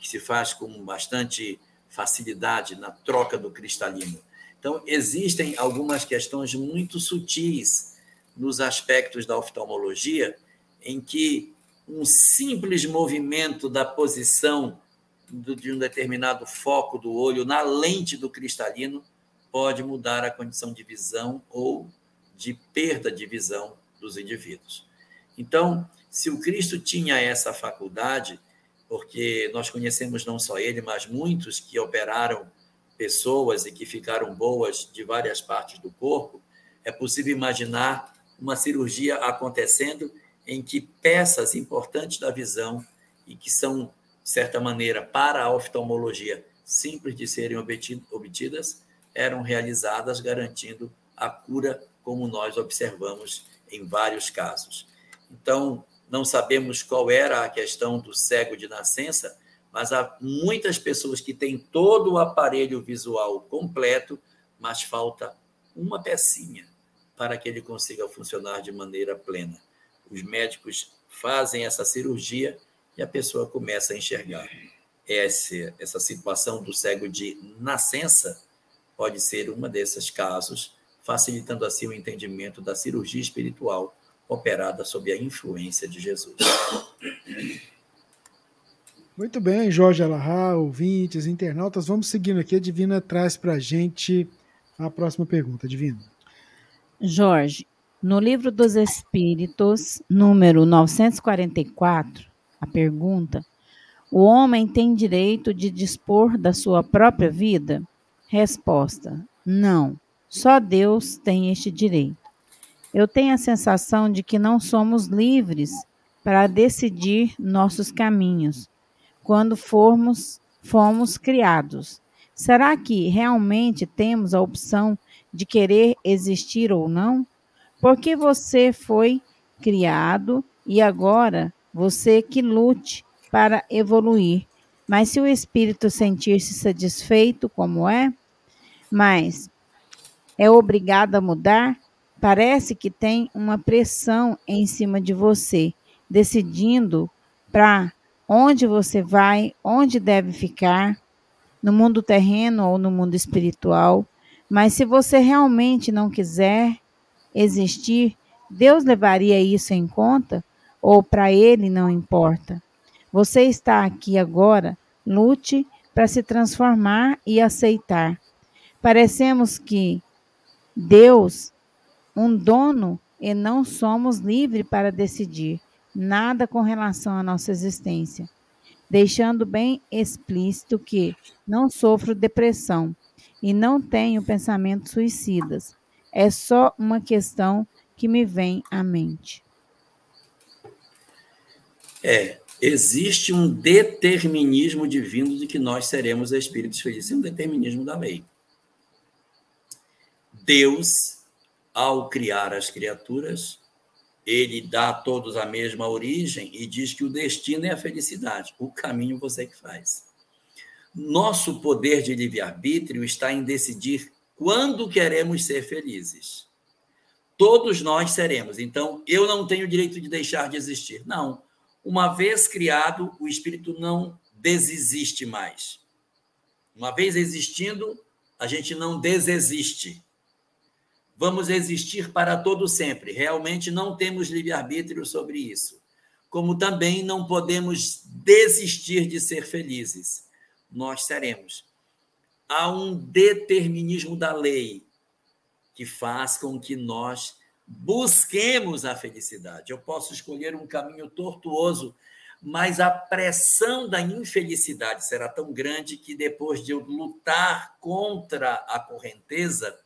que se faz com bastante facilidade na troca do cristalino. Então, existem algumas questões muito sutis nos aspectos da oftalmologia em que um simples movimento da posição de um determinado foco do olho na lente do cristalino pode mudar a condição de visão ou de perda de visão dos indivíduos. Então, se o Cristo tinha essa faculdade, porque nós conhecemos não só ele, mas muitos que operaram pessoas e que ficaram boas de várias partes do corpo, é possível imaginar uma cirurgia acontecendo em que peças importantes da visão e que são, de certa maneira, para a oftalmologia, simples de serem obtidas, eram realizadas garantindo a cura, como nós observamos em vários casos. Então, não sabemos qual era a questão do cego de nascença, mas há muitas pessoas que têm todo o aparelho visual completo, mas falta uma pecinha para que ele consiga funcionar de maneira plena. Os médicos fazem essa cirurgia e a pessoa começa a enxergar. Essa, essa situação do cego de nascença pode ser uma desses casos, facilitando assim o entendimento da cirurgia espiritual operada sob a influência de Jesus. Muito bem, Jorge Alahá, ouvintes, internautas, vamos seguindo aqui. A Divina traz para a gente a próxima pergunta. Divina. Jorge, no livro dos Espíritos, número 944, a pergunta: O homem tem direito de dispor da sua própria vida? Resposta: Não. Só Deus tem este direito. Eu tenho a sensação de que não somos livres para decidir nossos caminhos quando formos fomos criados. Será que realmente temos a opção de querer existir ou não? Porque você foi criado e agora você que lute para evoluir. Mas se o espírito sentir-se satisfeito como é, mas é obrigado a mudar, parece que tem uma pressão em cima de você, decidindo para onde você vai, onde deve ficar, no mundo terreno ou no mundo espiritual. Mas se você realmente não quiser existir, Deus levaria isso em conta ou para ele não importa? Você está aqui agora, lute para se transformar e aceitar. Parecemos que Deus um dono e não somos livres para decidir nada com relação à nossa existência, deixando bem explícito que não sofro depressão e não tenho pensamentos suicidas. É só uma questão que me vem à mente. É, existe um determinismo divino de que nós seremos espíritos felizes, um determinismo da lei. Deus, ao criar as criaturas, ele dá a todos a mesma origem e diz que o destino é a felicidade, o caminho você que faz. Nosso poder de livre-arbítrio está em decidir quando queremos ser felizes. Todos nós seremos. Então, eu não tenho direito de deixar de existir. Não. Uma vez criado, o espírito não desexiste mais. Uma vez existindo, a gente não desexiste. Vamos existir para todo sempre. Realmente não temos livre-arbítrio sobre isso. Como também não podemos desistir de ser felizes. Nós seremos. Há um determinismo da lei que faz com que nós busquemos a felicidade. Eu posso escolher um caminho tortuoso, mas a pressão da infelicidade será tão grande que depois de eu lutar contra a correnteza,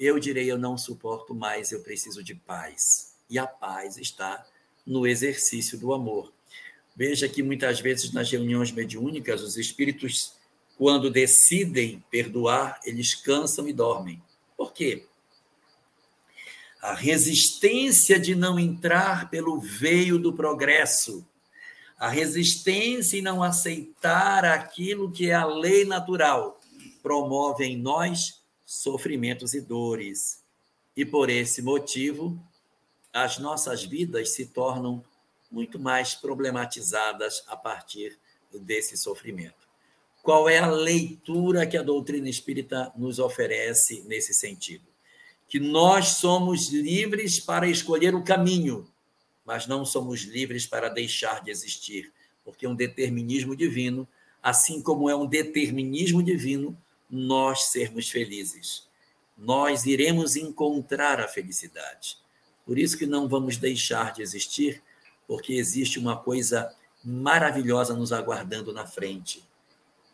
eu direi: eu não suporto mais, eu preciso de paz. E a paz está no exercício do amor. Veja que muitas vezes nas reuniões mediúnicas, os espíritos, quando decidem perdoar, eles cansam e dormem. Por quê? a resistência de não entrar pelo veio do progresso, a resistência em não aceitar aquilo que é a lei natural, promove em nós sofrimentos e dores. E por esse motivo, as nossas vidas se tornam muito mais problematizadas a partir desse sofrimento. Qual é a leitura que a doutrina espírita nos oferece nesse sentido? que nós somos livres para escolher o caminho, mas não somos livres para deixar de existir, porque um determinismo divino, assim como é um determinismo divino nós sermos felizes. Nós iremos encontrar a felicidade. Por isso que não vamos deixar de existir, porque existe uma coisa maravilhosa nos aguardando na frente.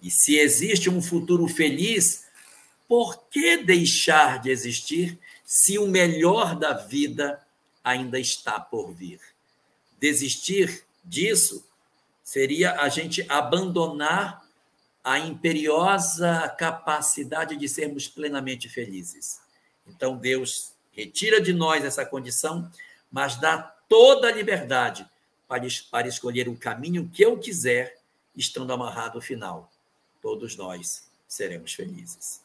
E se existe um futuro feliz, por que deixar de existir se o melhor da vida ainda está por vir? Desistir disso seria a gente abandonar a imperiosa capacidade de sermos plenamente felizes. Então, Deus retira de nós essa condição, mas dá toda a liberdade para, para escolher o caminho que eu quiser, estando amarrado ao final. Todos nós seremos felizes.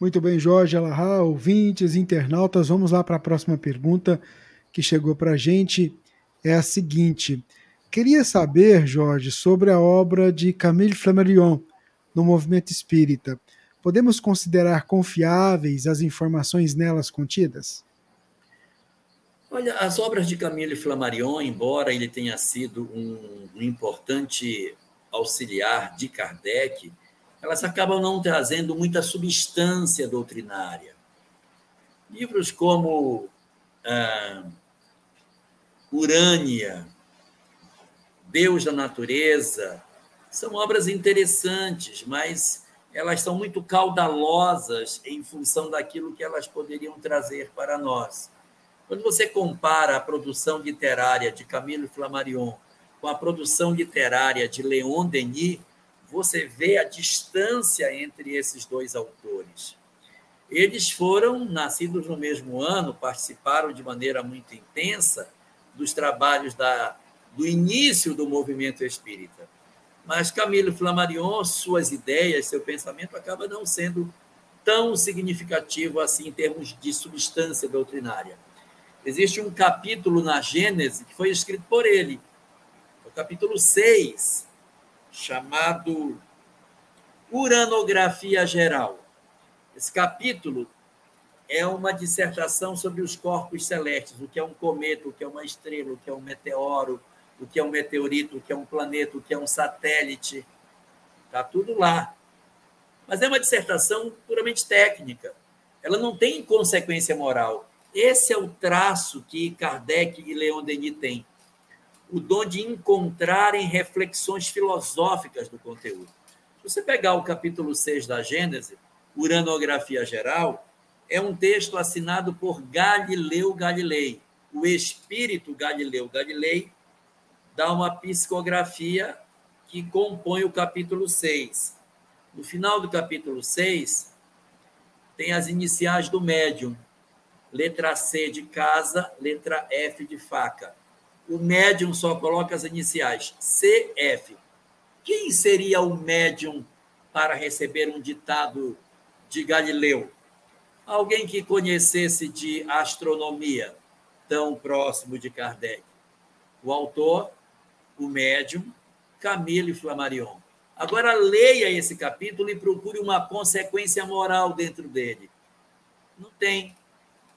Muito bem, Jorge Alahá, ouvintes, internautas, vamos lá para a próxima pergunta que chegou para a gente. É a seguinte: queria saber, Jorge, sobre a obra de Camille Flammarion no movimento espírita. Podemos considerar confiáveis as informações nelas contidas? Olha, as obras de Camille Flammarion, embora ele tenha sido um, um importante auxiliar de Kardec, elas acabam não trazendo muita substância doutrinária. Livros como ah, Urânia, Deus da Natureza, são obras interessantes, mas elas são muito caudalosas em função daquilo que elas poderiam trazer para nós. Quando você compara a produção literária de Camilo Flammarion com a produção literária de Leon Denis, você vê a distância entre esses dois autores. Eles foram nascidos no mesmo ano, participaram de maneira muito intensa dos trabalhos da, do início do movimento espírita. Mas Camilo Flammarion, suas ideias, seu pensamento acaba não sendo tão significativo assim em termos de substância doutrinária. Existe um capítulo na Gênese que foi escrito por ele, o capítulo 6, chamado Uranografia Geral. Esse capítulo é uma dissertação sobre os corpos celestes, o que é um cometa, o que é uma estrela, o que é um meteoro, o que é um meteorito, o que é um planeta, o que é um satélite. Está tudo lá. Mas é uma dissertação puramente técnica. ela não tem consequência moral. Esse é o traço que Kardec e Leon Denis têm. O dom de encontrarem reflexões filosóficas do conteúdo. Se você pegar o capítulo 6 da Gênese, Uranografia Geral, é um texto assinado por Galileu Galilei. O espírito Galileu Galilei dá uma psicografia que compõe o capítulo 6. No final do capítulo 6, tem as iniciais do médium. Letra C de casa, letra F de faca. O médium só coloca as iniciais CF. Quem seria o médium para receber um ditado de Galileu? Alguém que conhecesse de astronomia, tão próximo de Kardec. O autor, o médium, Camille Flammarion. Agora leia esse capítulo e procure uma consequência moral dentro dele. Não tem.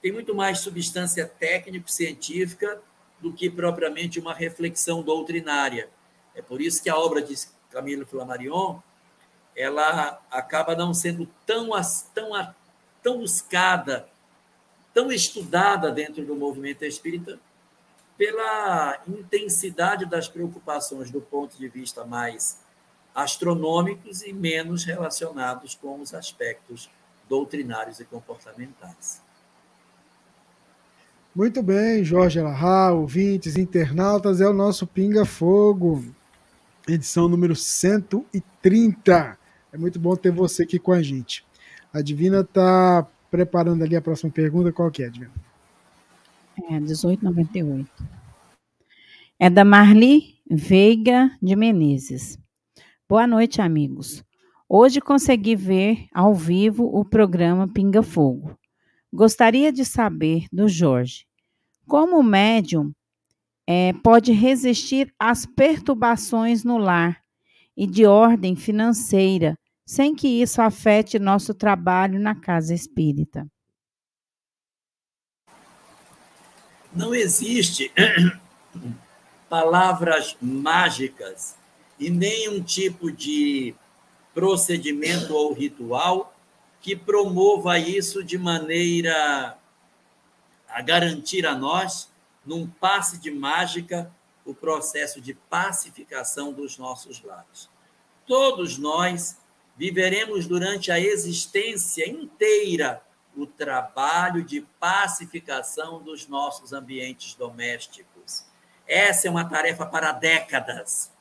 Tem muito mais substância técnico-científica do que propriamente uma reflexão doutrinária. É por isso que a obra de Camilo Flammarion ela acaba não sendo tão, tão, tão buscada, tão estudada dentro do movimento espírita, pela intensidade das preocupações do ponto de vista mais astronômicos e menos relacionados com os aspectos doutrinários e comportamentais. Muito bem, Jorge Elahá, ouvintes, internautas, é o nosso Pinga Fogo, edição número 130. É muito bom ter você aqui com a gente. A Divina está preparando ali a próxima pergunta. Qual que é, Divina? É, 1898. É da Marli Veiga de Menezes. Boa noite, amigos. Hoje consegui ver ao vivo o programa Pinga Fogo. Gostaria de saber do Jorge como o médium é, pode resistir às perturbações no lar e de ordem financeira, sem que isso afete nosso trabalho na casa espírita. Não existe palavras mágicas e nenhum tipo de procedimento ou ritual que promova isso de maneira a garantir a nós, num passe de mágica, o processo de pacificação dos nossos lares. Todos nós viveremos durante a existência inteira o trabalho de pacificação dos nossos ambientes domésticos. Essa é uma tarefa para décadas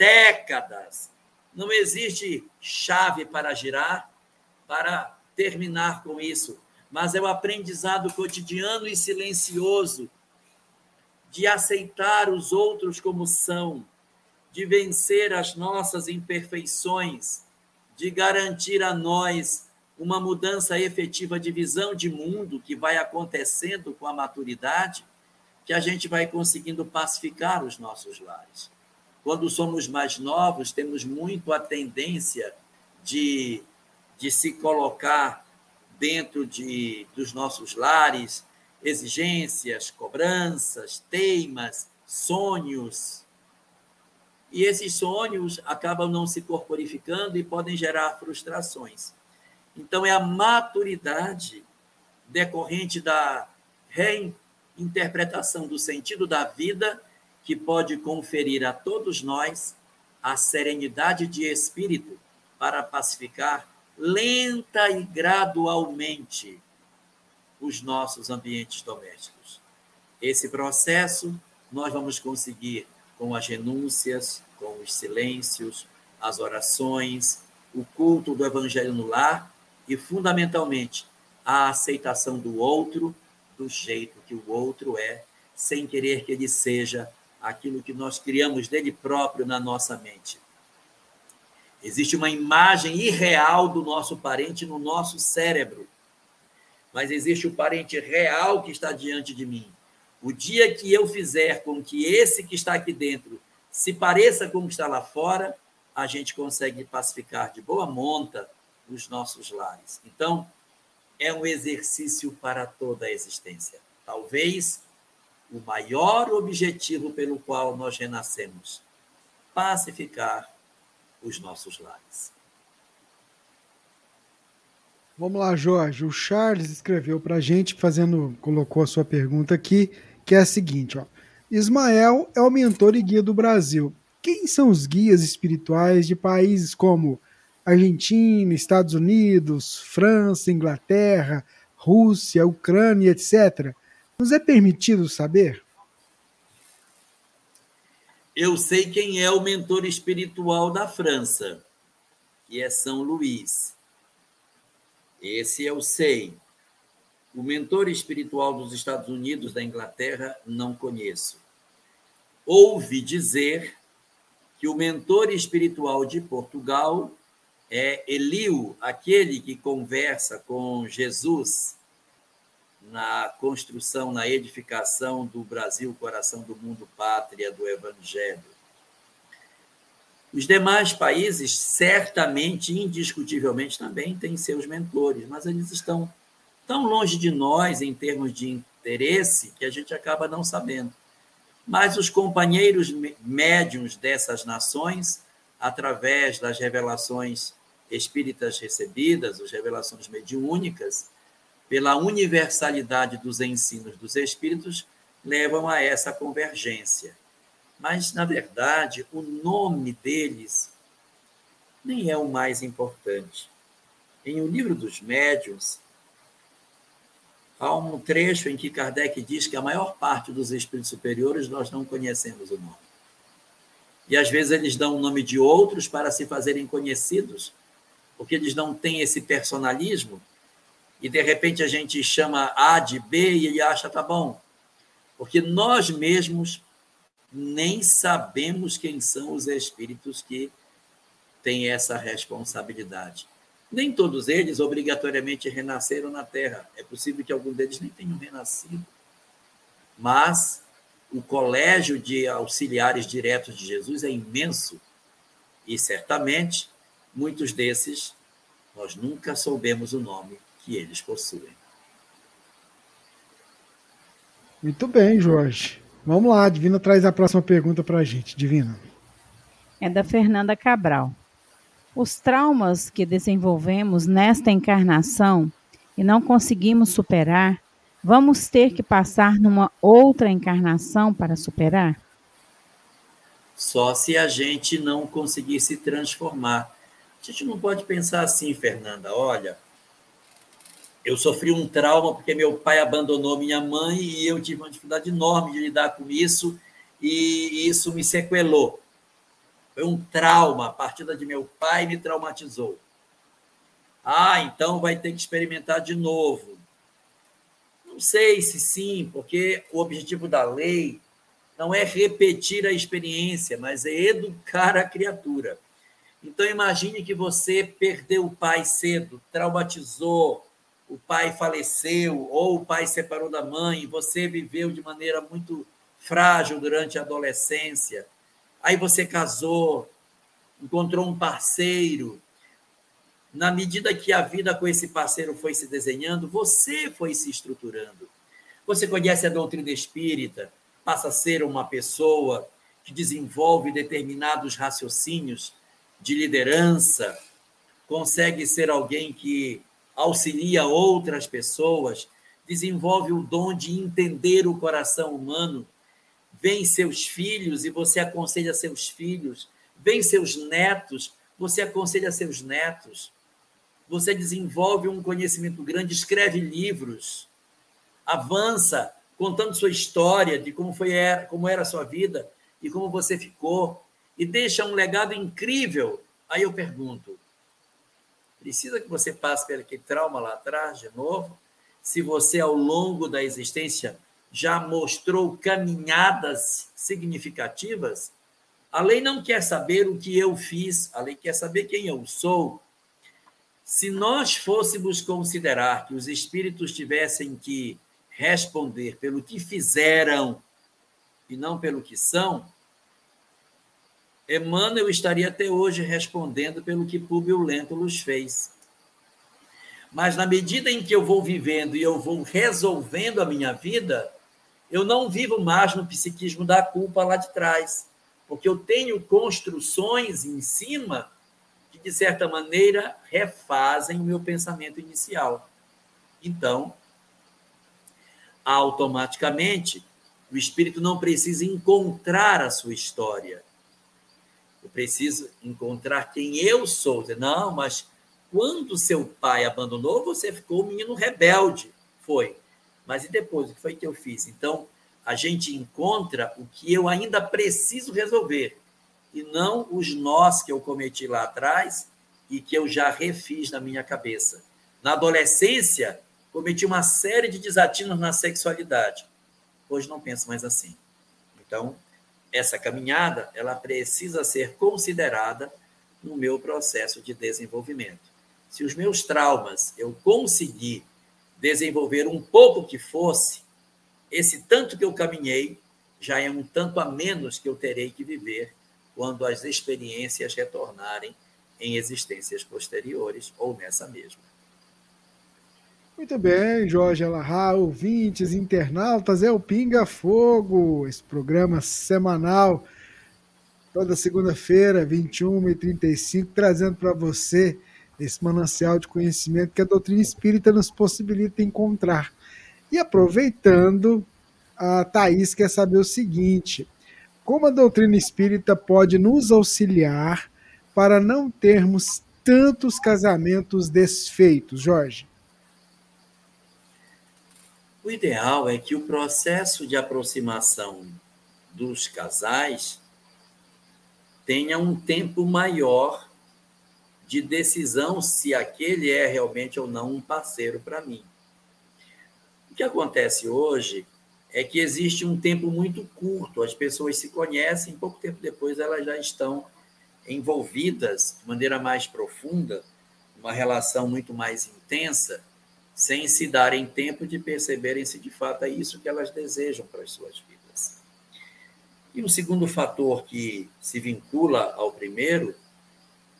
décadas. Não existe chave para girar para terminar com isso, mas é o aprendizado cotidiano e silencioso de aceitar os outros como são, de vencer as nossas imperfeições, de garantir a nós uma mudança efetiva de visão de mundo que vai acontecendo com a maturidade, que a gente vai conseguindo pacificar os nossos lares. Quando somos mais novos, temos muito a tendência de, de se colocar dentro de, dos nossos lares exigências, cobranças, teimas, sonhos. E esses sonhos acabam não se corporificando e podem gerar frustrações. Então, é a maturidade decorrente da reinterpretação do sentido da vida que pode conferir a todos nós a serenidade de espírito para pacificar lenta e gradualmente os nossos ambientes domésticos. Esse processo nós vamos conseguir com as renúncias, com os silêncios, as orações, o culto do evangelho no lar e, fundamentalmente, a aceitação do outro do jeito que o outro é, sem querer que ele seja aquilo que nós criamos dele próprio na nossa mente. Existe uma imagem irreal do nosso parente no nosso cérebro, mas existe o parente real que está diante de mim. O dia que eu fizer com que esse que está aqui dentro se pareça com o que está lá fora, a gente consegue pacificar de boa monta os nossos lares. Então, é um exercício para toda a existência. Talvez o maior objetivo pelo qual nós renascemos: pacificar os nossos lares. Vamos lá, Jorge. O Charles escreveu para a gente, fazendo, colocou a sua pergunta aqui, que é a seguinte: ó. Ismael é o mentor e guia do Brasil. Quem são os guias espirituais de países como Argentina, Estados Unidos, França, Inglaterra, Rússia, Ucrânia, etc. Nos é permitido saber? Eu sei quem é o mentor espiritual da França, que é São Luís. Esse eu sei. O mentor espiritual dos Estados Unidos, da Inglaterra, não conheço. Ouvi dizer que o mentor espiritual de Portugal é Eliu, aquele que conversa com Jesus na construção, na edificação do Brasil, coração do mundo, pátria do Evangelho. Os demais países, certamente, indiscutivelmente, também têm seus mentores, mas eles estão tão longe de nós em termos de interesse que a gente acaba não sabendo. Mas os companheiros médiums dessas nações, através das revelações espíritas recebidas, as revelações mediúnicas, pela universalidade dos ensinos dos espíritos, levam a essa convergência. Mas, na verdade, o nome deles nem é o mais importante. Em O Livro dos Médiuns, há um trecho em que Kardec diz que a maior parte dos espíritos superiores nós não conhecemos o nome. E às vezes eles dão o nome de outros para se fazerem conhecidos, porque eles não têm esse personalismo, e de repente a gente chama A de B e ele acha, tá bom. Porque nós mesmos nem sabemos quem são os espíritos que têm essa responsabilidade. Nem todos eles obrigatoriamente renasceram na Terra. É possível que algum deles nem tenham renascido. Mas o colégio de auxiliares diretos de Jesus é imenso e certamente Muitos desses nós nunca soubemos o nome que eles possuem. Muito bem, Jorge. Vamos lá, Divina traz a próxima pergunta para a gente. Divina. É da Fernanda Cabral. Os traumas que desenvolvemos nesta encarnação e não conseguimos superar, vamos ter que passar numa outra encarnação para superar? Só se a gente não conseguir se transformar a gente não pode pensar assim, Fernanda. Olha, eu sofri um trauma porque meu pai abandonou minha mãe e eu tive uma dificuldade enorme de lidar com isso e isso me sequelou. Foi um trauma, a partida de meu pai me traumatizou. Ah, então vai ter que experimentar de novo. Não sei se sim, porque o objetivo da lei não é repetir a experiência, mas é educar a criatura. Então, imagine que você perdeu o pai cedo, traumatizou, o pai faleceu, ou o pai separou da mãe, você viveu de maneira muito frágil durante a adolescência. Aí você casou, encontrou um parceiro. Na medida que a vida com esse parceiro foi se desenhando, você foi se estruturando. Você conhece a doutrina espírita, passa a ser uma pessoa que desenvolve determinados raciocínios de liderança, consegue ser alguém que auxilia outras pessoas, desenvolve o dom de entender o coração humano, vem seus filhos e você aconselha seus filhos, vem seus netos, você aconselha seus netos. Você desenvolve um conhecimento grande, escreve livros, avança contando sua história de como foi como era a sua vida e como você ficou e deixa um legado incrível. Aí eu pergunto: precisa que você passe por aquele trauma lá atrás de novo? Se você, ao longo da existência, já mostrou caminhadas significativas, a lei não quer saber o que eu fiz, a lei quer saber quem eu sou. Se nós fôssemos considerar que os espíritos tivessem que responder pelo que fizeram e não pelo que são, Emmanuel estaria até hoje respondendo pelo que Públio Lentulus fez. Mas na medida em que eu vou vivendo e eu vou resolvendo a minha vida, eu não vivo mais no psiquismo da culpa lá de trás, porque eu tenho construções em cima que de certa maneira, refazem o meu pensamento inicial. Então, automaticamente, o espírito não precisa encontrar a sua história. Eu preciso encontrar quem eu sou. Não, mas quando seu pai abandonou, você ficou um menino rebelde. Foi. Mas e depois? O que foi que eu fiz? Então, a gente encontra o que eu ainda preciso resolver e não os nós que eu cometi lá atrás e que eu já refiz na minha cabeça. Na adolescência, cometi uma série de desatinos na sexualidade. Hoje não penso mais assim. Então, essa caminhada, ela precisa ser considerada no meu processo de desenvolvimento. Se os meus traumas eu conseguir desenvolver um pouco que fosse, esse tanto que eu caminhei já é um tanto a menos que eu terei que viver quando as experiências retornarem em existências posteriores ou nessa mesma. Muito bem, Jorge Alahá, ouvintes, internautas, é o Pinga Fogo, esse programa semanal, toda segunda-feira, 21h35, trazendo para você esse manancial de conhecimento que a doutrina espírita nos possibilita encontrar. E aproveitando, a Thaís quer saber o seguinte: como a doutrina espírita pode nos auxiliar para não termos tantos casamentos desfeitos, Jorge? O ideal é que o processo de aproximação dos casais tenha um tempo maior de decisão se aquele é realmente ou não um parceiro para mim. O que acontece hoje é que existe um tempo muito curto, as pessoas se conhecem, pouco tempo depois elas já estão envolvidas de maneira mais profunda, uma relação muito mais intensa, sem se darem tempo de perceberem se de fato é isso que elas desejam para as suas vidas. E um segundo fator que se vincula ao primeiro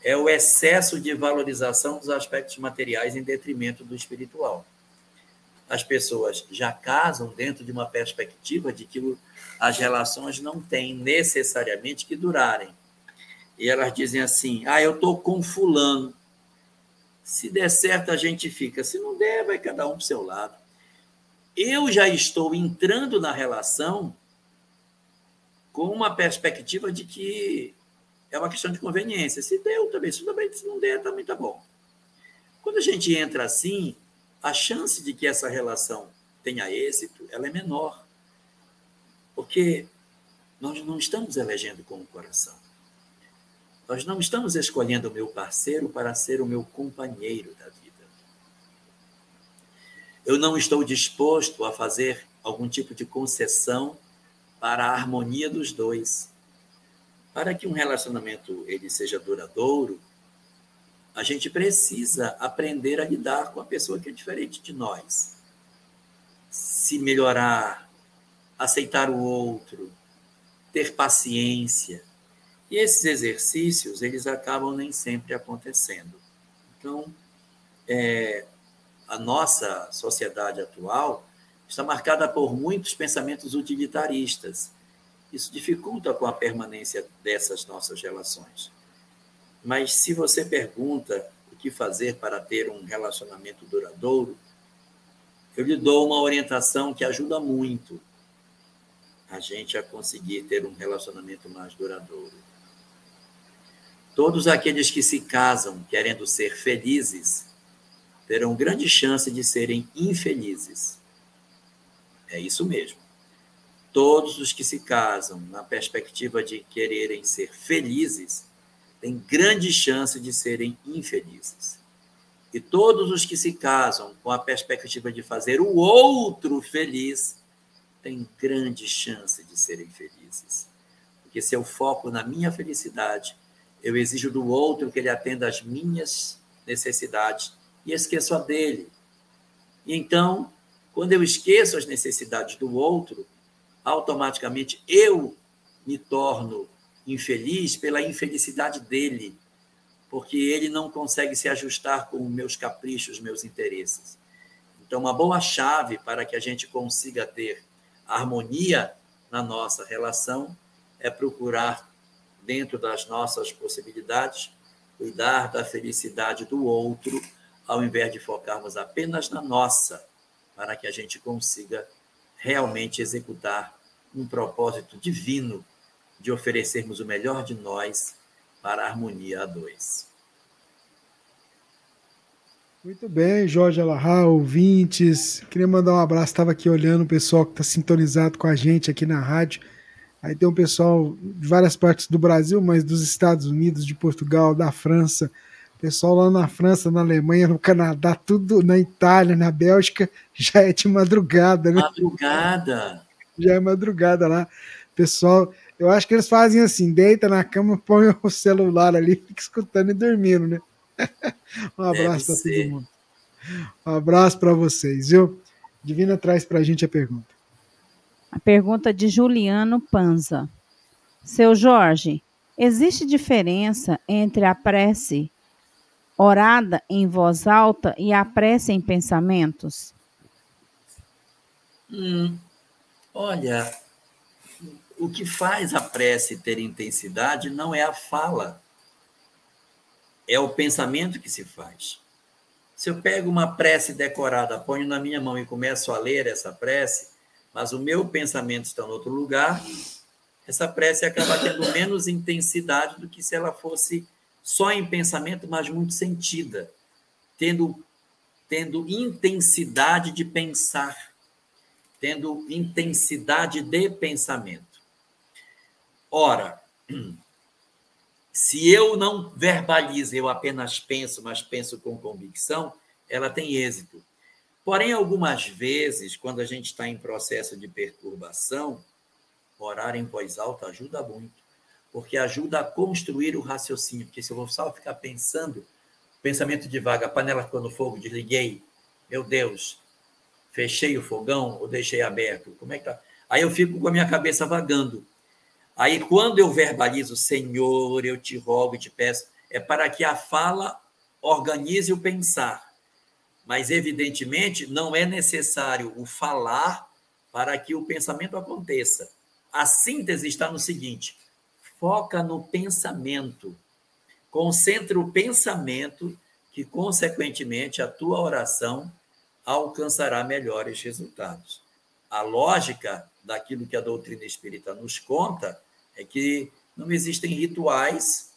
é o excesso de valorização dos aspectos materiais em detrimento do espiritual. As pessoas já casam dentro de uma perspectiva de que as relações não têm necessariamente que durarem. E elas dizem assim: ah, eu estou com fulano. Se der certo, a gente fica. Se não der, vai cada um para o seu lado. Eu já estou entrando na relação com uma perspectiva de que é uma questão de conveniência. Se deu, também. Se, também, se não der, também tá bom. Quando a gente entra assim, a chance de que essa relação tenha êxito ela é menor. Porque nós não estamos elegendo com o coração. Nós não estamos escolhendo o meu parceiro para ser o meu companheiro da vida. Eu não estou disposto a fazer algum tipo de concessão para a harmonia dos dois. Para que um relacionamento ele seja duradouro, a gente precisa aprender a lidar com a pessoa que é diferente de nós. Se melhorar, aceitar o outro, ter paciência, e esses exercícios, eles acabam nem sempre acontecendo. Então, é, a nossa sociedade atual está marcada por muitos pensamentos utilitaristas. Isso dificulta com a permanência dessas nossas relações. Mas se você pergunta o que fazer para ter um relacionamento duradouro, eu lhe dou uma orientação que ajuda muito a gente a conseguir ter um relacionamento mais duradouro. Todos aqueles que se casam querendo ser felizes terão grande chance de serem infelizes. É isso mesmo. Todos os que se casam na perspectiva de quererem ser felizes têm grande chance de serem infelizes. E todos os que se casam com a perspectiva de fazer o outro feliz têm grande chance de serem felizes. Porque se eu foco na minha felicidade, eu exijo do outro que ele atenda às minhas necessidades e esqueço a dele. E então, quando eu esqueço as necessidades do outro, automaticamente eu me torno infeliz pela infelicidade dele, porque ele não consegue se ajustar com meus caprichos, meus interesses. Então, uma boa chave para que a gente consiga ter harmonia na nossa relação é procurar dentro das nossas possibilidades, cuidar da felicidade do outro, ao invés de focarmos apenas na nossa, para que a gente consiga realmente executar um propósito divino de oferecermos o melhor de nós para a harmonia a dois. Muito bem, Jorge Alahá, ouvintes. Queria mandar um abraço. Estava aqui olhando o pessoal que está sintonizado com a gente aqui na rádio. Aí tem um pessoal de várias partes do Brasil, mas dos Estados Unidos, de Portugal, da França. Pessoal lá na França, na Alemanha, no Canadá, tudo na Itália, na Bélgica, já é de madrugada, né? Madrugada. Já é madrugada lá. Pessoal, eu acho que eles fazem assim: deita na cama, põe o celular ali, fica escutando e dormindo, né? um abraço para todo mundo. Um abraço para vocês, viu? Divina traz para a gente a pergunta. A pergunta de Juliano Panza. Seu Jorge, existe diferença entre a prece orada em voz alta e a prece em pensamentos? Hum, olha, o que faz a prece ter intensidade não é a fala, é o pensamento que se faz. Se eu pego uma prece decorada, ponho na minha mão e começo a ler essa prece, mas o meu pensamento está em outro lugar, essa prece acaba tendo menos intensidade do que se ela fosse só em pensamento, mas muito sentida, tendo, tendo intensidade de pensar, tendo intensidade de pensamento. Ora, se eu não verbalizo, eu apenas penso, mas penso com convicção, ela tem êxito. Porém, algumas vezes, quando a gente está em processo de perturbação, orar em voz alta ajuda muito, porque ajuda a construir o raciocínio. Porque se eu vou só ficar pensando, pensamento devagar, a panela ficou no fogo, desliguei, meu Deus, fechei o fogão ou deixei aberto? Como é que tá? Aí eu fico com a minha cabeça vagando. Aí, quando eu verbalizo, Senhor, eu te rogo e te peço, é para que a fala organize o pensar. Mas, evidentemente, não é necessário o falar para que o pensamento aconteça. A síntese está no seguinte: foca no pensamento. Concentra o pensamento, que, consequentemente, a tua oração alcançará melhores resultados. A lógica daquilo que a doutrina espírita nos conta é que não existem rituais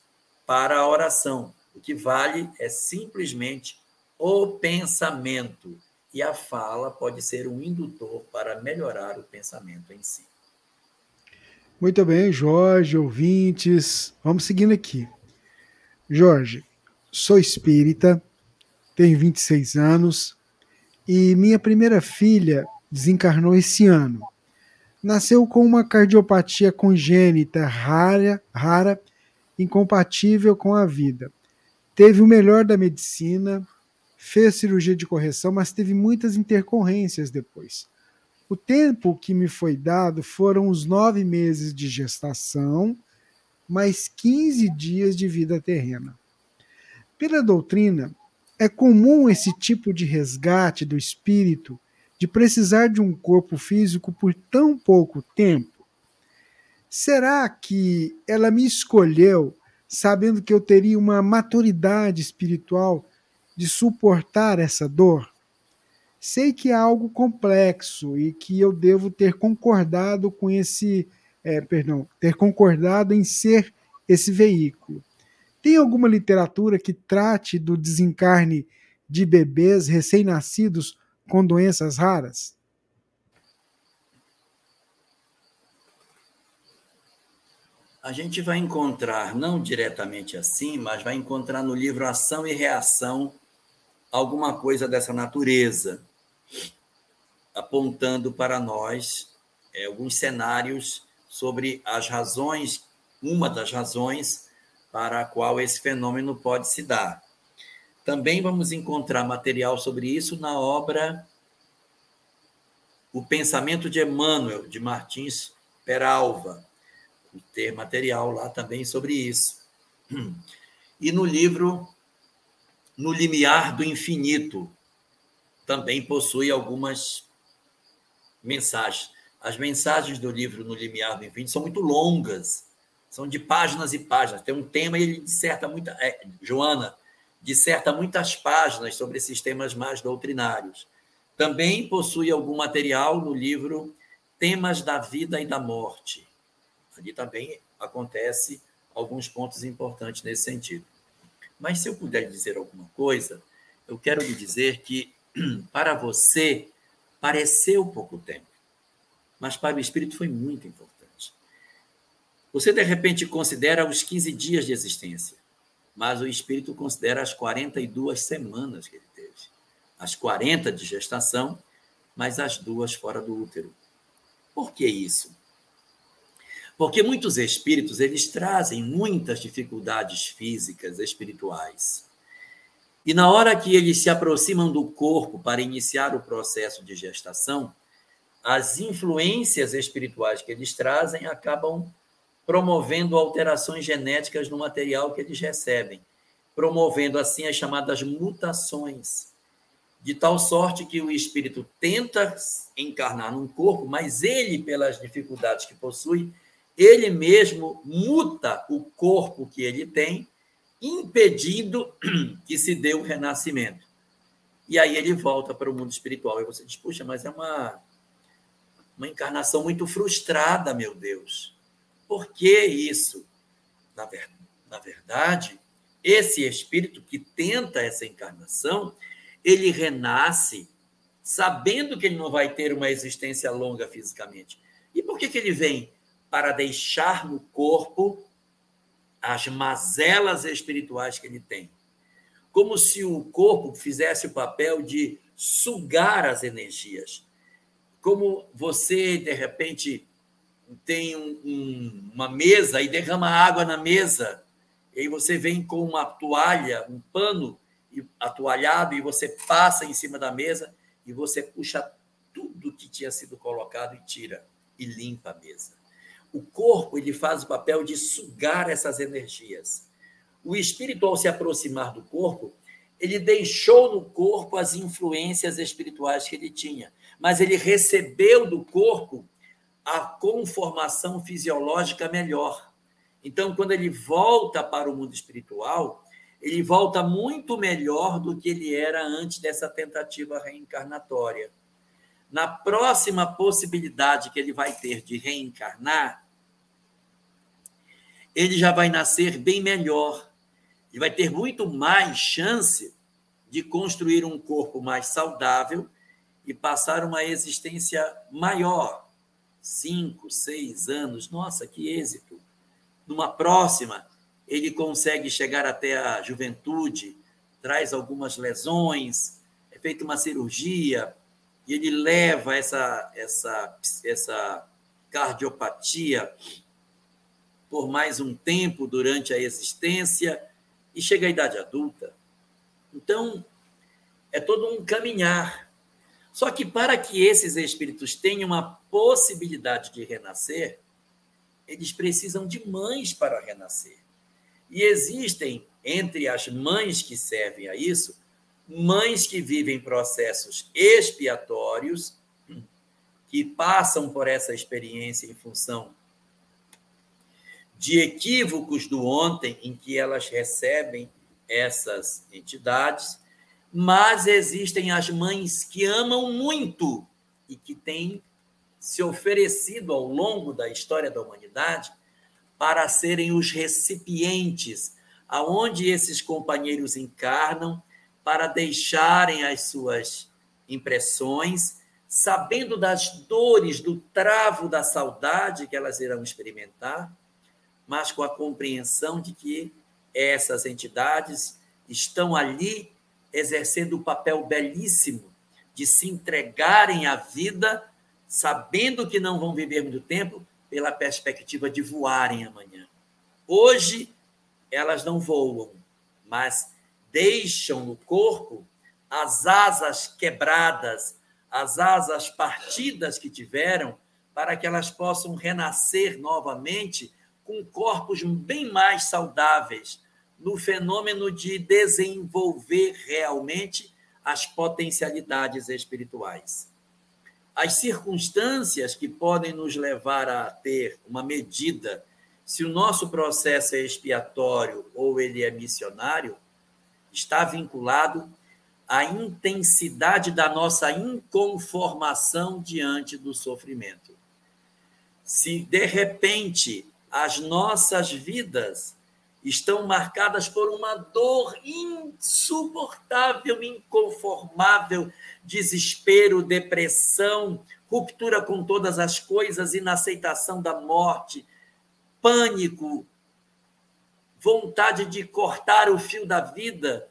para a oração. O que vale é simplesmente o pensamento. E a fala pode ser um indutor para melhorar o pensamento em si. Muito bem, Jorge, ouvintes. Vamos seguindo aqui. Jorge, sou espírita, tenho 26 anos e minha primeira filha desencarnou esse ano. Nasceu com uma cardiopatia congênita rara, rara, incompatível com a vida. Teve o melhor da medicina, fez cirurgia de correção, mas teve muitas intercorrências depois. O tempo que me foi dado foram os nove meses de gestação, mais 15 dias de vida terrena. Pela doutrina, é comum esse tipo de resgate do espírito de precisar de um corpo físico por tão pouco tempo? Será que ela me escolheu sabendo que eu teria uma maturidade espiritual de suportar essa dor? Sei que é algo complexo e que eu devo ter concordado com esse, é, perdão, ter concordado em ser esse veículo. Tem alguma literatura que trate do desencarne de bebês recém-nascidos com doenças raras? A gente vai encontrar, não diretamente assim, mas vai encontrar no livro Ação e Reação alguma coisa dessa natureza, apontando para nós é, alguns cenários sobre as razões, uma das razões para a qual esse fenômeno pode se dar. Também vamos encontrar material sobre isso na obra O Pensamento de Emmanuel, de Martins Peralva. Ter material lá também sobre isso. E no livro No Limiar do Infinito, também possui algumas mensagens. As mensagens do livro No Limiar do Infinito são muito longas, São de páginas e páginas. Tem um tema e ele disserta muita. É, Joana disserta muitas páginas sobre esses temas mais doutrinários. Também possui algum material no livro Temas da Vida e da Morte. Ali também acontece alguns pontos importantes nesse sentido. Mas se eu puder dizer alguma coisa, eu quero lhe dizer que para você pareceu pouco tempo, mas para o espírito foi muito importante. Você de repente considera os 15 dias de existência, mas o espírito considera as 42 semanas que ele teve. As 40 de gestação, mas as duas fora do útero. Por que isso? Porque muitos espíritos, eles trazem muitas dificuldades físicas, espirituais. E na hora que eles se aproximam do corpo para iniciar o processo de gestação, as influências espirituais que eles trazem acabam promovendo alterações genéticas no material que eles recebem, promovendo assim as chamadas mutações, de tal sorte que o espírito tenta encarnar num corpo, mas ele, pelas dificuldades que possui, ele mesmo muta o corpo que ele tem, impedindo que se dê o renascimento. E aí ele volta para o mundo espiritual. E você diz, puxa, mas é uma, uma encarnação muito frustrada, meu Deus. Por que isso? Na, ver, na verdade, esse espírito que tenta essa encarnação, ele renasce sabendo que ele não vai ter uma existência longa fisicamente. E por que, que ele vem? Para deixar no corpo as mazelas espirituais que ele tem. Como se o corpo fizesse o papel de sugar as energias. Como você, de repente, tem um, um, uma mesa e derrama água na mesa, e aí você vem com uma toalha, um pano atoalhado, e você passa em cima da mesa e você puxa tudo que tinha sido colocado e tira e limpa a mesa. O corpo ele faz o papel de sugar essas energias. O espírito, ao se aproximar do corpo, ele deixou no corpo as influências espirituais que ele tinha, mas ele recebeu do corpo a conformação fisiológica melhor. Então, quando ele volta para o mundo espiritual, ele volta muito melhor do que ele era antes dessa tentativa reencarnatória. Na próxima possibilidade que ele vai ter de reencarnar, ele já vai nascer bem melhor. Ele vai ter muito mais chance de construir um corpo mais saudável e passar uma existência maior. Cinco, seis anos, nossa, que êxito. Numa próxima, ele consegue chegar até a juventude, traz algumas lesões, é feita uma cirurgia, e ele leva essa, essa, essa cardiopatia por mais um tempo durante a existência e chega à idade adulta. Então, é todo um caminhar. Só que para que esses espíritos tenham a possibilidade de renascer, eles precisam de mães para renascer. E existem, entre as mães que servem a isso, mães que vivem processos expiatórios, que passam por essa experiência em função de equívocos do ontem em que elas recebem essas entidades, mas existem as mães que amam muito e que têm se oferecido ao longo da história da humanidade para serem os recipientes aonde esses companheiros encarnam para deixarem as suas impressões, sabendo das dores do travo da saudade que elas irão experimentar mas com a compreensão de que essas entidades estão ali exercendo o papel belíssimo de se entregarem à vida, sabendo que não vão viver muito tempo, pela perspectiva de voarem amanhã. Hoje, elas não voam, mas deixam no corpo as asas quebradas, as asas partidas que tiveram, para que elas possam renascer novamente com corpos bem mais saudáveis, no fenômeno de desenvolver realmente as potencialidades espirituais. As circunstâncias que podem nos levar a ter uma medida se o nosso processo é expiatório ou ele é missionário, está vinculado à intensidade da nossa inconformação diante do sofrimento. Se de repente as nossas vidas estão marcadas por uma dor insuportável, inconformável, desespero, depressão, ruptura com todas as coisas, inaceitação da morte, pânico, vontade de cortar o fio da vida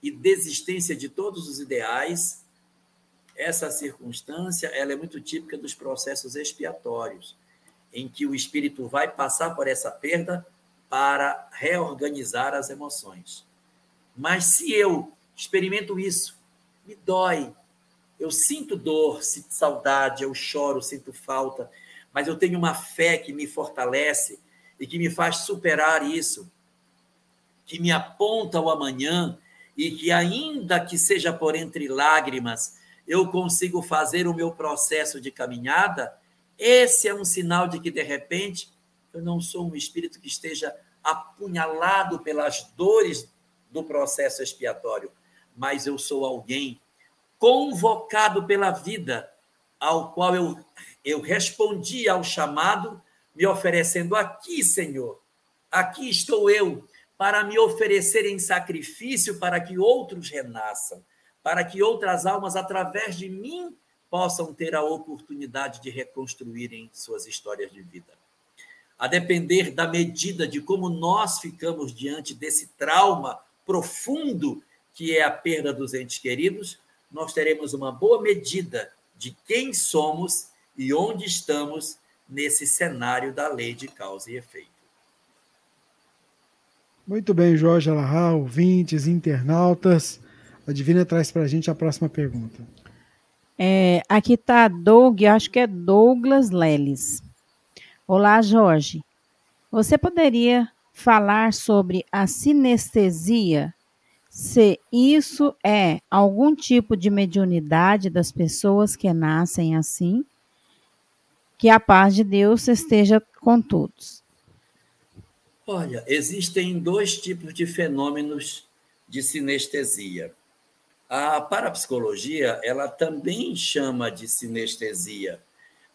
e desistência de todos os ideais. Essa circunstância ela é muito típica dos processos expiatórios, em que o espírito vai passar por essa perda para reorganizar as emoções. Mas se eu experimento isso, me dói, eu sinto dor, sinto saudade, eu choro, sinto falta, mas eu tenho uma fé que me fortalece e que me faz superar isso, que me aponta ao amanhã e que, ainda que seja por entre lágrimas, eu consigo fazer o meu processo de caminhada. Esse é um sinal de que, de repente, eu não sou um espírito que esteja apunhalado pelas dores do processo expiatório, mas eu sou alguém convocado pela vida, ao qual eu, eu respondi ao chamado, me oferecendo aqui, Senhor, aqui estou eu, para me oferecer em sacrifício para que outros renasçam, para que outras almas, através de mim, possam ter a oportunidade de reconstruírem suas histórias de vida a depender da medida de como nós ficamos diante desse trauma profundo que é a perda dos entes queridos, nós teremos uma boa medida de quem somos e onde estamos nesse cenário da lei de causa e efeito. Muito bem, Jorge Alahá, ouvintes, internautas. A Divina traz para a gente a próxima pergunta. É, aqui está Doug, acho que é Douglas Leles. Olá, Jorge. Você poderia falar sobre a sinestesia? Se isso é algum tipo de mediunidade das pessoas que nascem assim? Que a paz de Deus esteja com todos. Olha, existem dois tipos de fenômenos de sinestesia. A parapsicologia, ela também chama de sinestesia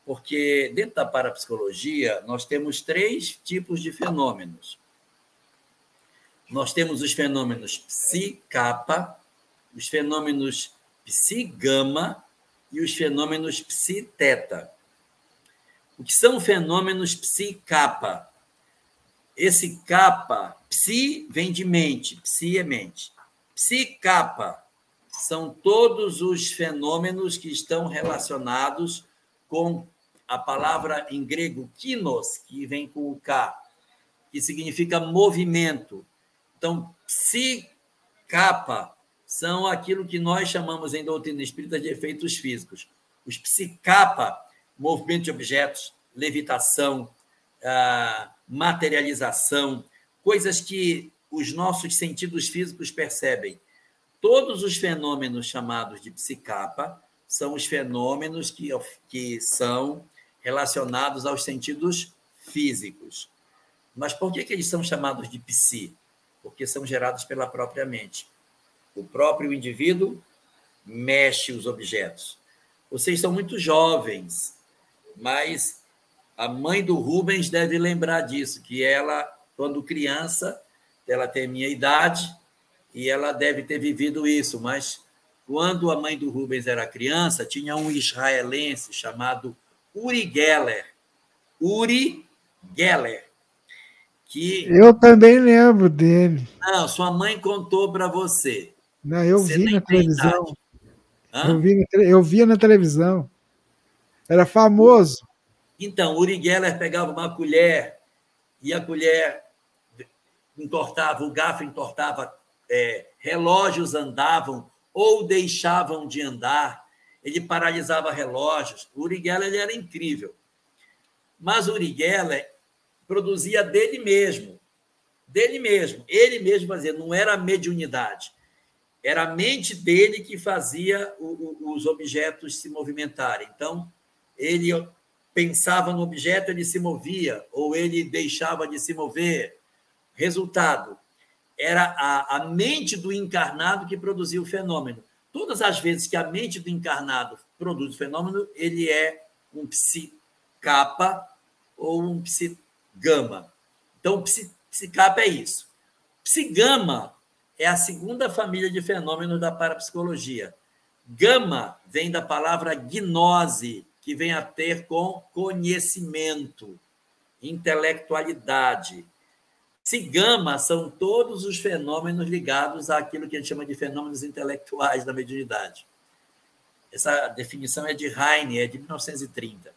porque dentro da parapsicologia nós temos três tipos de fenômenos. Nós temos os fenômenos psi-kappa, os fenômenos psi-gama e os fenômenos psi-teta. O que são fenômenos psi-kappa? Esse kappa, psi vem de mente, psi é mente. Psi-kappa são todos os fenômenos que estão relacionados com a palavra em grego kinos, que vem com o K, que significa movimento. Então, psi, capa, são aquilo que nós chamamos em doutrina espírita de efeitos físicos. Os psicapa, movimento de objetos, levitação, ah, materialização, coisas que os nossos sentidos físicos percebem. Todos os fenômenos chamados de psicapa são os fenômenos que, que são relacionados aos sentidos físicos. Mas por que, que eles são chamados de psi? Porque são gerados pela própria mente. O próprio indivíduo mexe os objetos. Vocês são muito jovens, mas a mãe do Rubens deve lembrar disso, que ela, quando criança, ela tem minha idade e ela deve ter vivido isso, mas quando a mãe do Rubens era criança, tinha um israelense chamado Uri Geller. Uri Geller. Que... Eu também lembro dele. Não, sua mãe contou para você. Não, eu você vi na televisão. Eu, vi, eu via na televisão. Era famoso. Então, Uri Geller pegava uma colher e a colher entortava, o garfo entortava, é, relógios andavam ou deixavam de andar ele paralisava relógios. O Uri Geller ele era incrível. Mas o Uri Geller produzia dele mesmo. Dele mesmo. Ele mesmo fazia, não era a mediunidade. Era a mente dele que fazia o, o, os objetos se movimentarem. Então, ele pensava no objeto, ele se movia, ou ele deixava de se mover. Resultado: era a, a mente do encarnado que produzia o fenômeno. Todas as vezes que a mente do encarnado produz o fenômeno, ele é um psicapa ou um psigama. Então, psicapa é isso. Psigama é a segunda família de fenômenos da parapsicologia. Gama vem da palavra gnose, que vem a ter com conhecimento, intelectualidade. Sigama são todos os fenômenos ligados àquilo que a gente chama de fenômenos intelectuais da mediunidade. Essa definição é de Heine, é de 1930.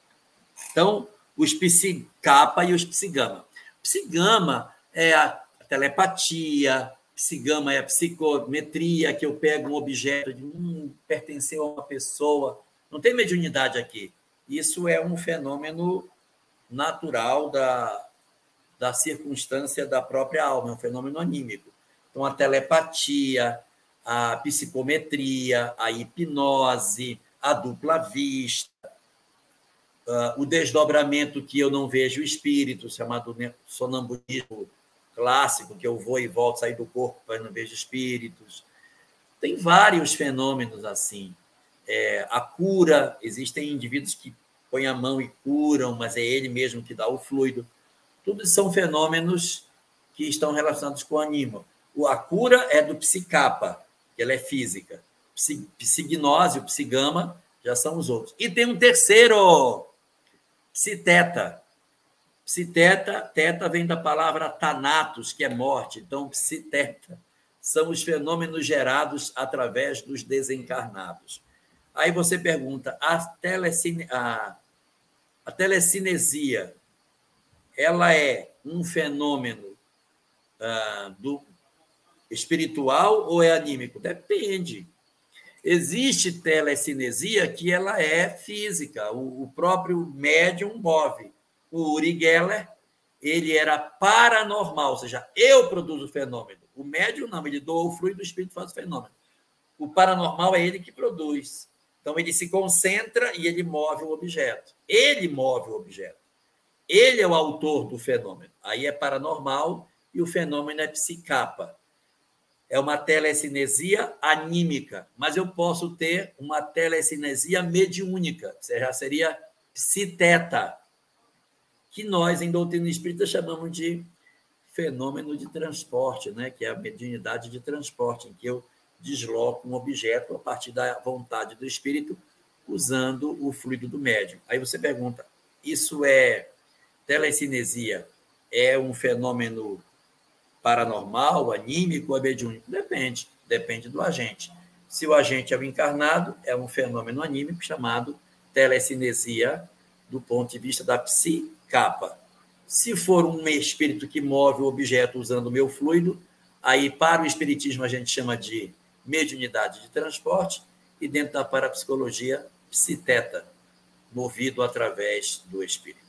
Então, os psicapa e os psigama. Psigama é a telepatia, psigama é a psicometria, que eu pego um objeto de um pertenceu a uma pessoa. Não tem mediunidade aqui. Isso é um fenômeno natural da, da circunstância da própria alma, é um fenômeno anímico. Então, a telepatia, a psicometria, a hipnose, a dupla vista, uh, o desdobramento que eu não vejo o espírito, chamado sonambulismo clássico, que eu vou e volto, sair do corpo, mas não vejo espíritos. Tem vários fenômenos assim. É, a cura, existem indivíduos que põem a mão e curam, mas é ele mesmo que dá o fluido. Tudo são fenômenos que estão relacionados com o anima. A cura é do psicapa, que ela é física. Psignose, o psigama, já são os outros. E tem um terceiro, psiteta. Psiteta, teta vem da palavra thanatos, que é morte. Então, psiteta são os fenômenos gerados através dos desencarnados. Aí você pergunta, a, telecine, a, a telecinesia ela é um fenômeno ah, do espiritual ou é anímico? Depende. Existe telecinesia que ela é física, o, o próprio médium move. O Uri Geller, ele era paranormal, ou seja, eu produzo o fenômeno. O médium não, ele doa o fluido, o espírito faz o fenômeno. O paranormal é ele que produz. Então ele se concentra e ele move o objeto. Ele move o objeto. Ele é o autor do fenômeno. Aí é paranormal e o fenômeno é psicapa. É uma telecinesia anímica, mas eu posso ter uma telecinesia mediúnica, já seria psiteta, que nós, em doutrina espírita, chamamos de fenômeno de transporte, né? que é a mediunidade de transporte, em que eu desloco um objeto a partir da vontade do espírito, usando o fluido do médium. Aí você pergunta, isso é telecinesia é um fenômeno paranormal, anímico ou mediúnico? Depende, depende do agente. Se o agente é o encarnado, é um fenômeno anímico chamado telecinesia do ponto de vista da psicapa. Se for um espírito que move o objeto usando o meu fluido, aí para o espiritismo a gente chama de mediunidade de transporte e dentro da parapsicologia, psiteta, movido através do espírito.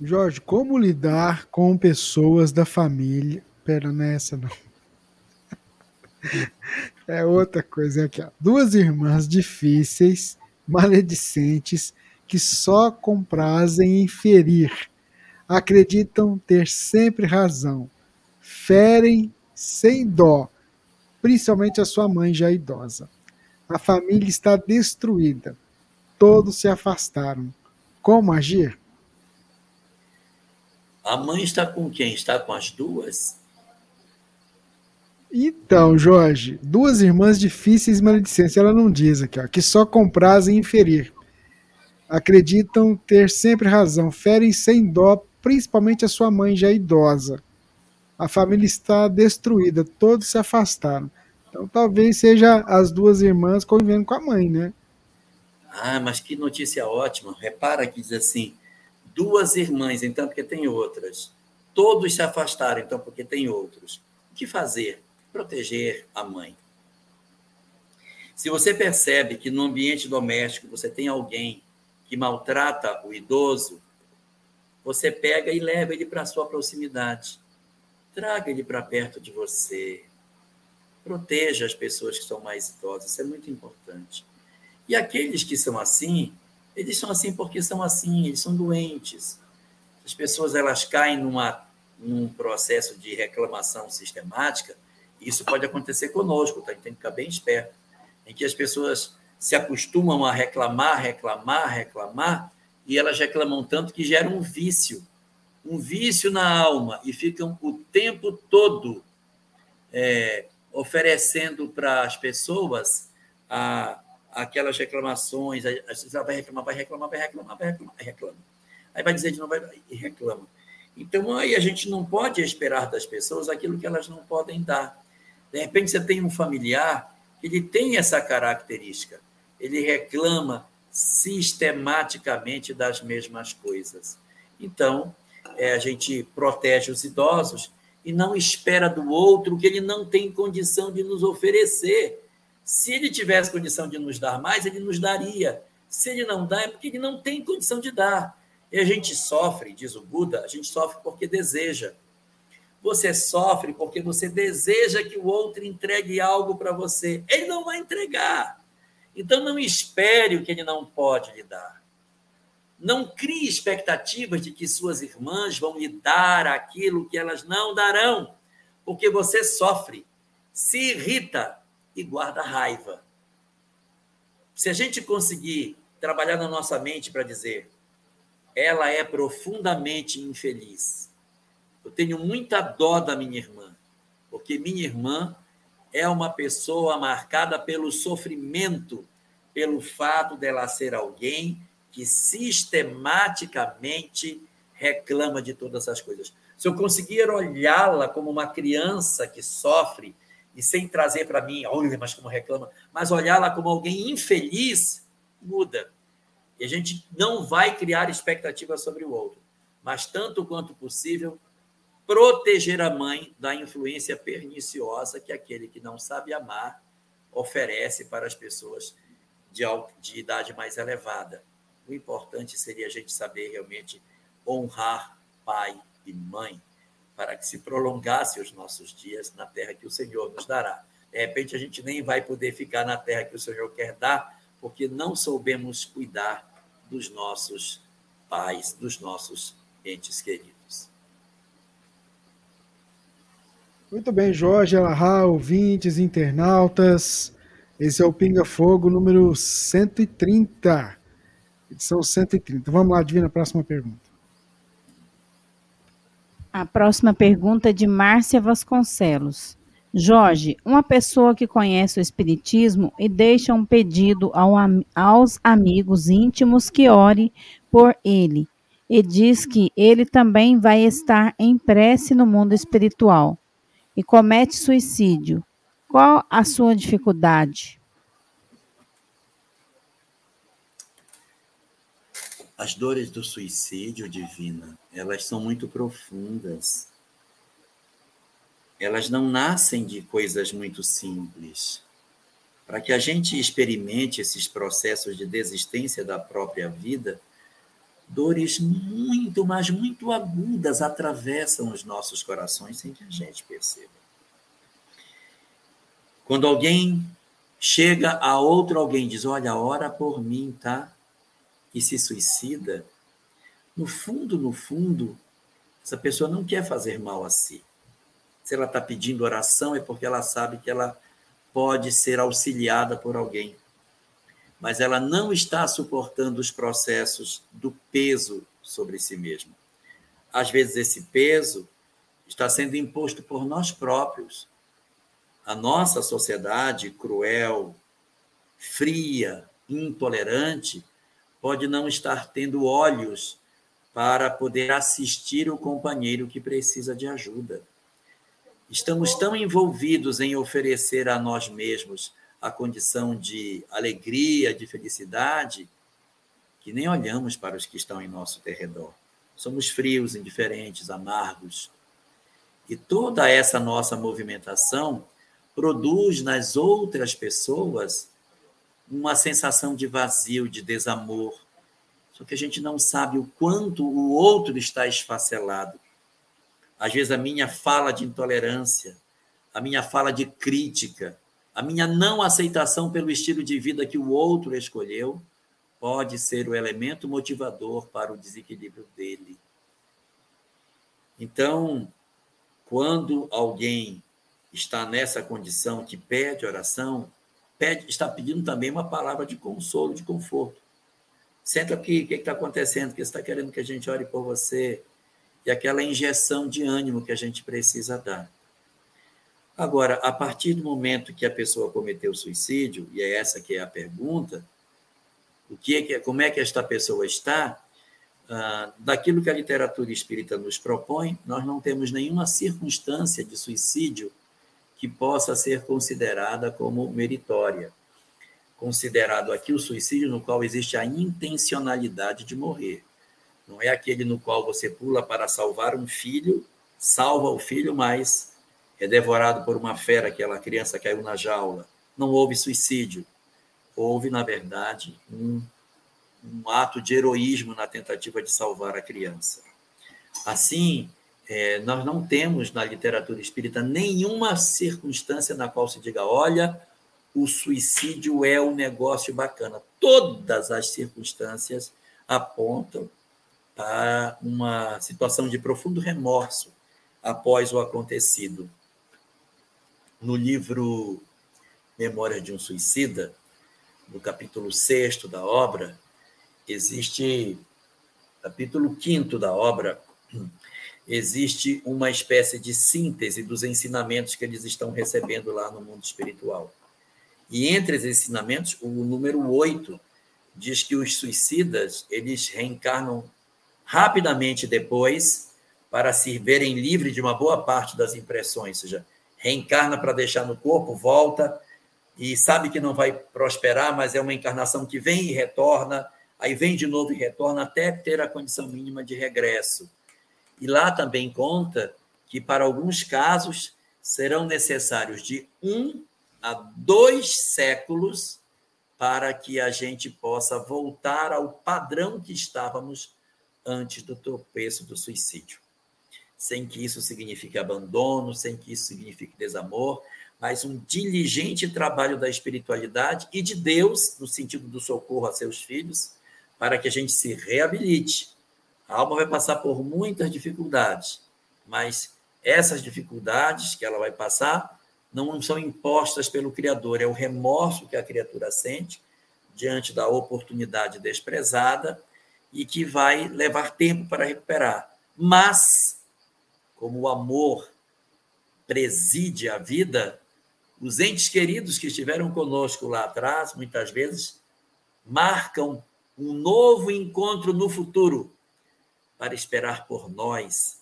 Jorge, como lidar com pessoas da família? Pera, não é essa não. É outra coisa aqui, ó. Duas irmãs difíceis, maledicentes, que só comprazem em ferir. Acreditam ter sempre razão. Ferem sem dó, principalmente a sua mãe já idosa. A família está destruída. Todos se afastaram. Como agir? A mãe está com quem? Está com as duas? Então, Jorge, duas irmãs difíceis maledicentes. Ela não diz aqui, ó, que só comprazem inferir. Acreditam ter sempre razão, ferem sem dó, principalmente a sua mãe já idosa. A família está destruída, todos se afastaram. Então talvez seja as duas irmãs convivendo com a mãe, né? Ah, mas que notícia ótima. Repara que diz assim: duas irmãs, então, porque tem outras. Todos se afastaram, então, porque tem outros. O que fazer? Proteger a mãe. Se você percebe que no ambiente doméstico você tem alguém que maltrata o idoso, você pega e leva ele para a sua proximidade. Traga ele para perto de você. Proteja as pessoas que são mais idosas, isso é muito importante. E aqueles que são assim, Eles são assim porque são assim, eles são doentes. As pessoas elas caem numa, num processo de reclamação sistemática, isso pode acontecer conosco, tá? tem que ficar bem esperto, em que as pessoas se acostumam a reclamar, reclamar, reclamar, e elas reclamam tanto que gera um vício, um vício na alma, e ficam o tempo todo é, oferecendo para as pessoas a, aquelas reclamações, ela vai reclamar, vai reclamar, vai reclamar, vai reclamar, reclama. Aí vai dizer de novo, e reclama. Então, aí a gente não pode esperar das pessoas aquilo que elas não podem dar. De repente, você tem um familiar que ele tem essa característica, ele reclama sistematicamente das mesmas coisas. Então, é, a gente protege os idosos e não espera do outro que ele não tem condição de nos oferecer. Se ele tivesse condição de nos dar mais, ele nos daria. Se ele não dá, é porque ele não tem condição de dar. E a gente sofre, diz o Buda, a gente sofre porque deseja. Você sofre porque você deseja que o outro entregue algo para você. Ele não vai entregar. Então não espere o que ele não pode lhe dar. Não crie expectativas de que suas irmãs vão lhe dar aquilo que elas não darão, porque você sofre, se irrita e guarda raiva. Se a gente conseguir trabalhar na nossa mente para dizer, ela é profundamente infeliz. Eu tenho muita dó da minha irmã, porque minha irmã é uma pessoa marcada pelo sofrimento, pelo fato dela ser alguém que sistematicamente reclama de todas as coisas. Se eu conseguir olhá-la como uma criança que sofre e sem trazer para mim, olha, mas como reclama, mas olhá-la como alguém infeliz, muda. E a gente não vai criar expectativas sobre o outro, mas tanto quanto possível, proteger a mãe da influência perniciosa que aquele que não sabe amar oferece para as pessoas de, de idade mais elevada. O importante seria a gente saber realmente honrar pai e mãe para que se prolongasse os nossos dias na terra que o Senhor nos dará. De repente, a gente nem vai poder ficar na terra que o Senhor quer dar, porque não soubemos cuidar dos nossos pais, dos nossos entes queridos. Muito bem, Jorge Alahá, ouvintes, internautas. Esse é o Pinga Fogo número 130 edição 130. Vamos lá, Divina, próxima pergunta. A próxima pergunta é de Márcia Vasconcelos. Jorge, uma pessoa que conhece o Espiritismo e deixa um pedido ao, aos amigos íntimos que ore por ele e diz que ele também vai estar em prece no mundo espiritual e comete suicídio. Qual a sua dificuldade? As dores do suicídio, Divina, elas são muito profundas. Elas não nascem de coisas muito simples. Para que a gente experimente esses processos de desistência da própria vida, dores muito, mas muito agudas atravessam os nossos corações sem que a gente perceba. Quando alguém chega a outro alguém diz: Olha, ora por mim, tá? E se suicida, no fundo, no fundo, essa pessoa não quer fazer mal a si. Se ela está pedindo oração, é porque ela sabe que ela pode ser auxiliada por alguém. Mas ela não está suportando os processos do peso sobre si mesma. Às vezes, esse peso está sendo imposto por nós próprios. A nossa sociedade cruel, fria, intolerante, pode não estar tendo olhos para poder assistir o companheiro que precisa de ajuda. Estamos tão envolvidos em oferecer a nós mesmos a condição de alegria, de felicidade, que nem olhamos para os que estão em nosso derredor. Somos frios, indiferentes, amargos. E toda essa nossa movimentação produz nas outras pessoas uma sensação de vazio, de desamor. Só que a gente não sabe o quanto o outro está esfacelado. Às vezes a minha fala de intolerância, a minha fala de crítica, a minha não aceitação pelo estilo de vida que o outro escolheu, pode ser o elemento motivador para o desequilíbrio dele. Então, quando alguém está nessa condição que pede oração, pede, está pedindo também uma palavra de consolo, de conforto. Senta aqui, o que está acontecendo? Que você está querendo que a gente ore por você? E aquela injeção de ânimo que a gente precisa dar. Agora, a partir do momento que a pessoa cometeu suicídio, e é essa que é a pergunta, o que é como é que esta pessoa está? Ah, daquilo que a literatura espírita nos propõe, nós não temos nenhuma circunstância de suicídio que possa ser considerada como meritória. Considerado aqui o suicídio no qual existe a intencionalidade de morrer. Não é aquele no qual você pula para salvar um filho, salva o filho, mas é devorado por uma fera, aquela criança caiu na jaula. Não houve suicídio. Houve, na verdade, um, um ato de heroísmo na tentativa de salvar a criança. Assim, é, nós não temos na literatura espírita nenhuma circunstância na qual se diga: olha, o suicídio é um negócio bacana. Todas as circunstâncias apontam a uma situação de profundo remorso após o acontecido. No livro Memórias de um Suicida, no capítulo 6 da obra, existe, capítulo 5 da obra, existe uma espécie de síntese dos ensinamentos que eles estão recebendo lá no mundo espiritual. E entre os ensinamentos, o número 8 diz que os suicidas, eles reencarnam rapidamente depois para se verem livres de uma boa parte das impressões, ou seja, reencarna para deixar no corpo, volta e sabe que não vai prosperar, mas é uma encarnação que vem e retorna, aí vem de novo e retorna até ter a condição mínima de regresso. E lá também conta que, para alguns casos, serão necessários de um a dois séculos para que a gente possa voltar ao padrão que estávamos antes do tropeço do suicídio. Sem que isso signifique abandono, sem que isso signifique desamor, mas um diligente trabalho da espiritualidade e de Deus, no sentido do socorro a seus filhos, para que a gente se reabilite, a alma vai passar por muitas dificuldades, mas essas dificuldades que ela vai passar não são impostas pelo Criador, é o remorso que a criatura sente diante da oportunidade desprezada e que vai levar tempo para recuperar. Mas, como o amor preside a vida, os entes queridos que estiveram conosco lá atrás, muitas vezes, marcam um novo encontro no futuro para esperar por nós,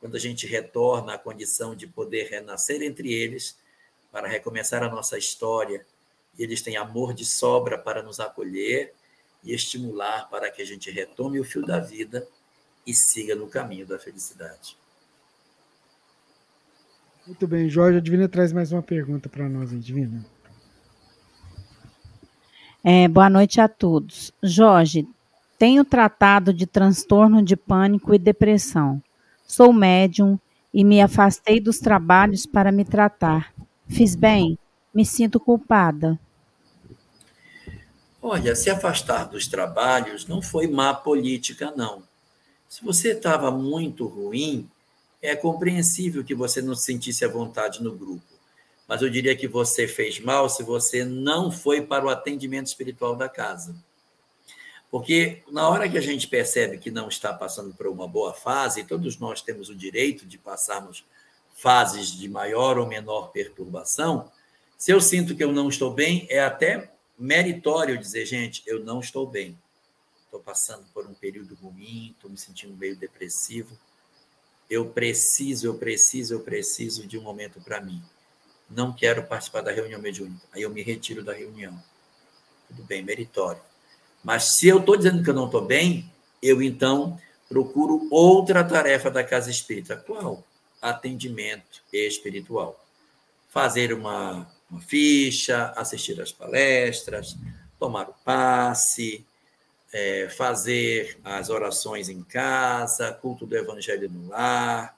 quando a gente retorna à condição de poder renascer entre eles, para recomeçar a nossa história. E eles têm amor de sobra para nos acolher e estimular para que a gente retome o fio da vida e siga no caminho da felicidade. Muito bem, Jorge, a Divina traz mais uma pergunta para nós, Divina. É, boa noite a todos. Jorge, tenho tratado de transtorno de pânico e depressão. Sou médium e me afastei dos trabalhos para me tratar. Fiz bem? Me sinto culpada. Olha, se afastar dos trabalhos não foi má política, não. Se você estava muito ruim, é compreensível que você não se sentisse à vontade no grupo. Mas eu diria que você fez mal se você não foi para o atendimento espiritual da casa. Porque na hora que a gente percebe que não está passando por uma boa fase, e todos nós temos o direito de passarmos fases de maior ou menor perturbação, se eu sinto que eu não estou bem, é até meritório dizer, gente, eu não estou bem. Estou passando por um período ruim, estou me sentindo meio depressivo. Eu preciso, eu preciso, eu preciso de um momento para mim. Não quero participar da reunião mediúnica. Aí eu me retiro da reunião. Tudo bem, meritório. Mas se eu estou dizendo que eu não estou bem, eu então procuro outra tarefa da casa espírita. Qual? Atendimento espiritual. Fazer uma, uma ficha, assistir às palestras, tomar o passe, é, fazer as orações em casa, culto do evangelho no lar,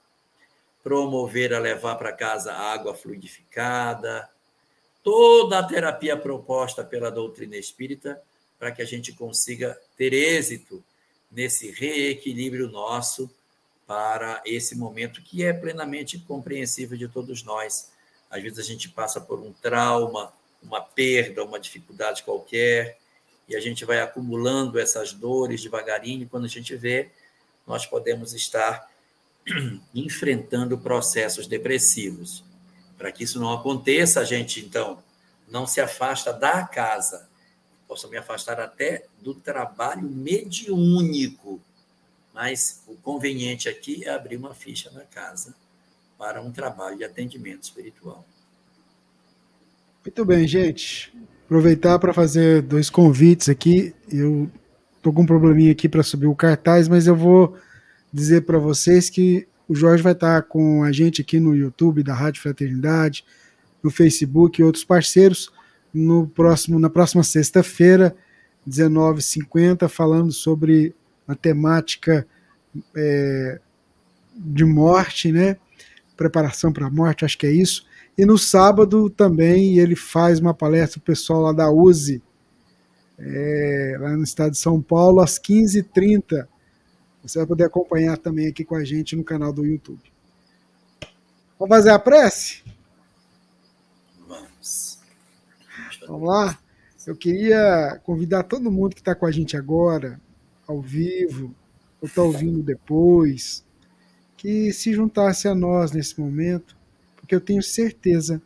promover a levar para casa água fluidificada. Toda a terapia proposta pela doutrina espírita para que a gente consiga ter êxito nesse reequilíbrio nosso para esse momento que é plenamente compreensível de todos nós. Às vezes a gente passa por um trauma, uma perda, uma dificuldade qualquer, e a gente vai acumulando essas dores devagarinho, e quando a gente vê, nós podemos estar enfrentando processos depressivos. Para que isso não aconteça, a gente, então, não se afasta da casa. Posso me afastar até do trabalho mediúnico, mas o conveniente aqui é abrir uma ficha na casa para um trabalho de atendimento espiritual. Muito bem, gente. Aproveitar para fazer dois convites aqui. Eu tô com um probleminha aqui para subir o cartaz, mas eu vou dizer para vocês que o Jorge vai estar com a gente aqui no YouTube da Rádio Fraternidade, no Facebook e outros parceiros no próximo na próxima sexta-feira, 19h50, falando sobre a temática é, de morte, né? Preparação para a morte, acho que é isso. E no sábado também ele faz uma palestra o pessoal lá da USE, é, lá no estado de São Paulo, às 15h30. Você vai poder acompanhar também aqui com a gente no canal do YouTube. Vamos fazer a prece? Vamos. Vamos lá? Eu queria convidar todo mundo que está com a gente agora, ao vivo, ou está ouvindo depois, que se juntasse a nós nesse momento, porque eu tenho certeza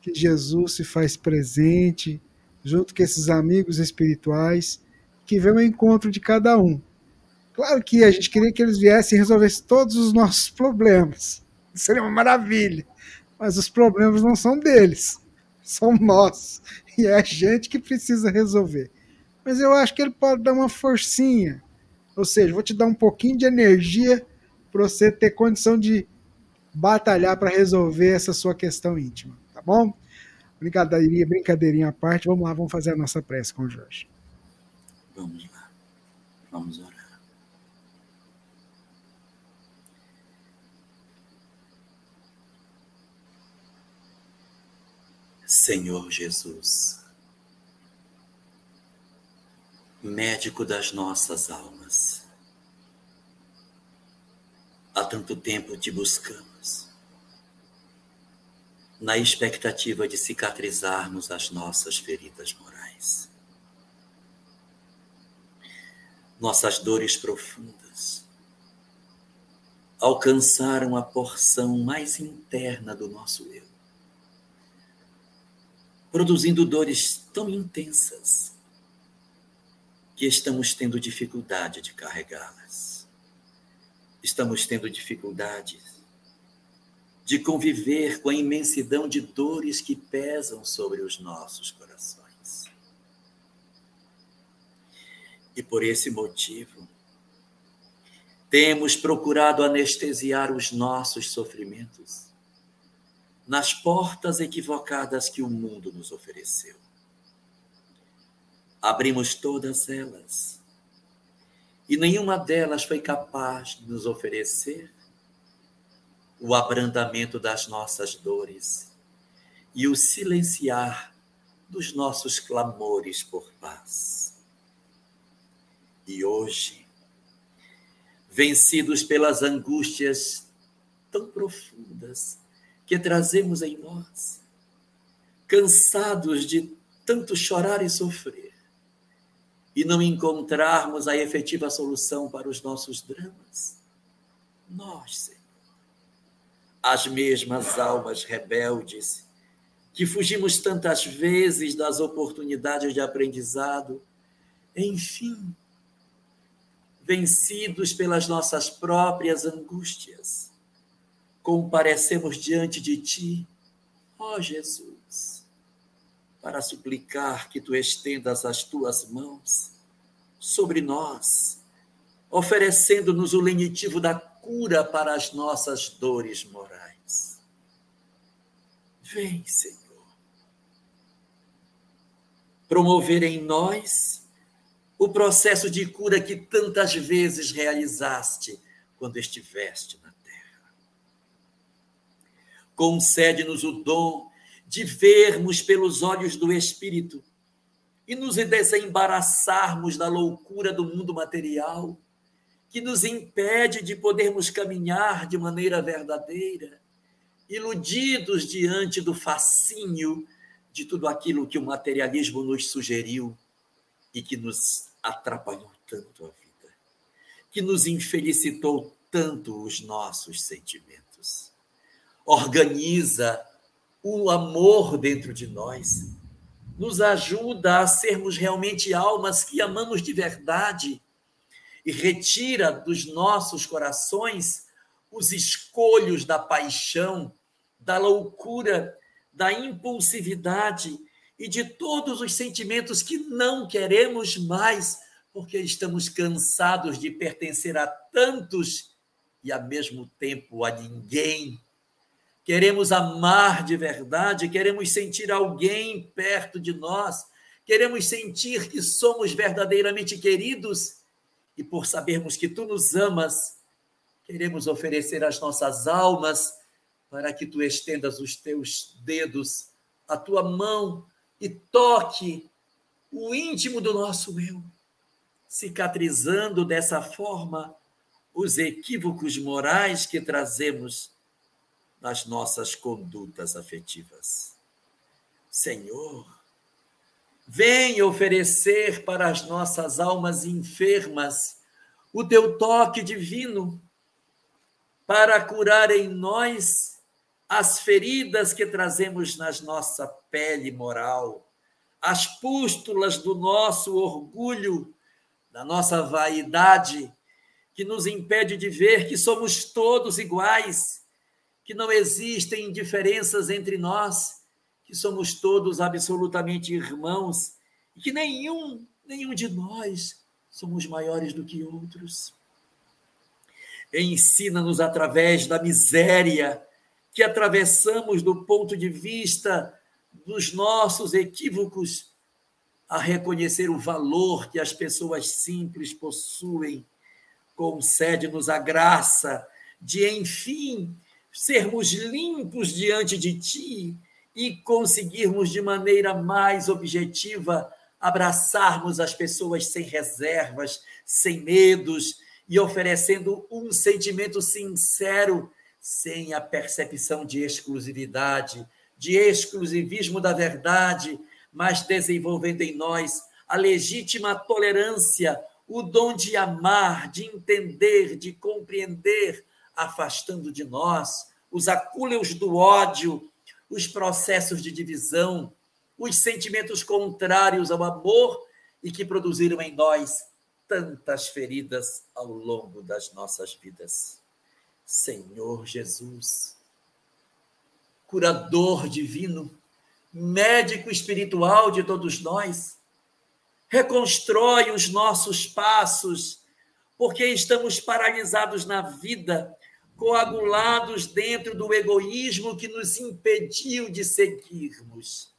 que Jesus se faz presente junto com esses amigos espirituais que vem ao encontro de cada um. Claro que a gente queria que eles viessem e resolvessem todos os nossos problemas. Seria uma maravilha. Mas os problemas não são deles, são nossos. E é a gente que precisa resolver. Mas eu acho que ele pode dar uma forcinha ou seja, vou te dar um pouquinho de energia para você ter condição de batalhar para resolver essa sua questão íntima, tá bom? Brincadeirinha, brincadeirinha à parte, vamos lá, vamos fazer a nossa prece com o Jorge. Vamos lá. Vamos orar. Senhor Jesus, médico das nossas almas. Há tanto tempo te buscamos, na expectativa de cicatrizarmos as nossas feridas morais. Nossas dores profundas alcançaram a porção mais interna do nosso eu, produzindo dores tão intensas que estamos tendo dificuldade de carregá-las. Estamos tendo dificuldades de conviver com a imensidão de dores que pesam sobre os nossos corações. E por esse motivo, temos procurado anestesiar os nossos sofrimentos nas portas equivocadas que o mundo nos ofereceu. Abrimos todas elas. E nenhuma delas foi capaz de nos oferecer o abrandamento das nossas dores e o silenciar dos nossos clamores por paz. E hoje, vencidos pelas angústias tão profundas que trazemos em nós, cansados de tanto chorar e sofrer, e não encontrarmos a efetiva solução para os nossos dramas? Nós, Senhor, as mesmas almas rebeldes que fugimos tantas vezes das oportunidades de aprendizado, enfim, vencidos pelas nossas próprias angústias, comparecemos diante de Ti, ó Jesus para suplicar que tu estendas as tuas mãos sobre nós, oferecendo-nos o lenitivo da cura para as nossas dores morais. Vem, Senhor, promover em nós o processo de cura que tantas vezes realizaste quando estiveste. Concede-nos o dom de vermos pelos olhos do Espírito e nos desembaraçarmos da loucura do mundo material, que nos impede de podermos caminhar de maneira verdadeira, iludidos diante do fascínio de tudo aquilo que o materialismo nos sugeriu e que nos atrapalhou tanto a vida, que nos infelicitou tanto os nossos sentimentos. Organiza o amor dentro de nós, nos ajuda a sermos realmente almas que amamos de verdade e retira dos nossos corações os escolhos da paixão, da loucura, da impulsividade e de todos os sentimentos que não queremos mais, porque estamos cansados de pertencer a tantos e, ao mesmo tempo, a ninguém. Queremos amar de verdade, queremos sentir alguém perto de nós, queremos sentir que somos verdadeiramente queridos e, por sabermos que tu nos amas, queremos oferecer as nossas almas para que tu estendas os teus dedos, a tua mão e toque o íntimo do nosso eu, cicatrizando dessa forma os equívocos morais que trazemos nas nossas condutas afetivas. Senhor, vem oferecer para as nossas almas enfermas o teu toque divino para curar em nós as feridas que trazemos na nossa pele moral, as pústulas do nosso orgulho, da nossa vaidade, que nos impede de ver que somos todos iguais, que não existem diferenças entre nós, que somos todos absolutamente irmãos e que nenhum, nenhum de nós somos maiores do que outros. Ensina-nos através da miséria que atravessamos do ponto de vista dos nossos equívocos a reconhecer o valor que as pessoas simples possuem. Concede-nos a graça de, enfim, sermos limpos diante de Ti e conseguirmos de maneira mais objetiva abraçarmos as pessoas sem reservas, sem medos e oferecendo um sentimento sincero sem a percepção de exclusividade, de exclusivismo da verdade, mas desenvolvendo em nós a legítima tolerância, o dom de amar, de entender, de compreender, afastando de nós os acúleos do ódio, os processos de divisão, os sentimentos contrários ao amor e que produziram em nós tantas feridas ao longo das nossas vidas. Senhor Jesus, curador divino, médico espiritual de todos nós, reconstrói os nossos passos, porque estamos paralisados na vida, coagulados dentro do egoísmo que nos impediu de seguirmos.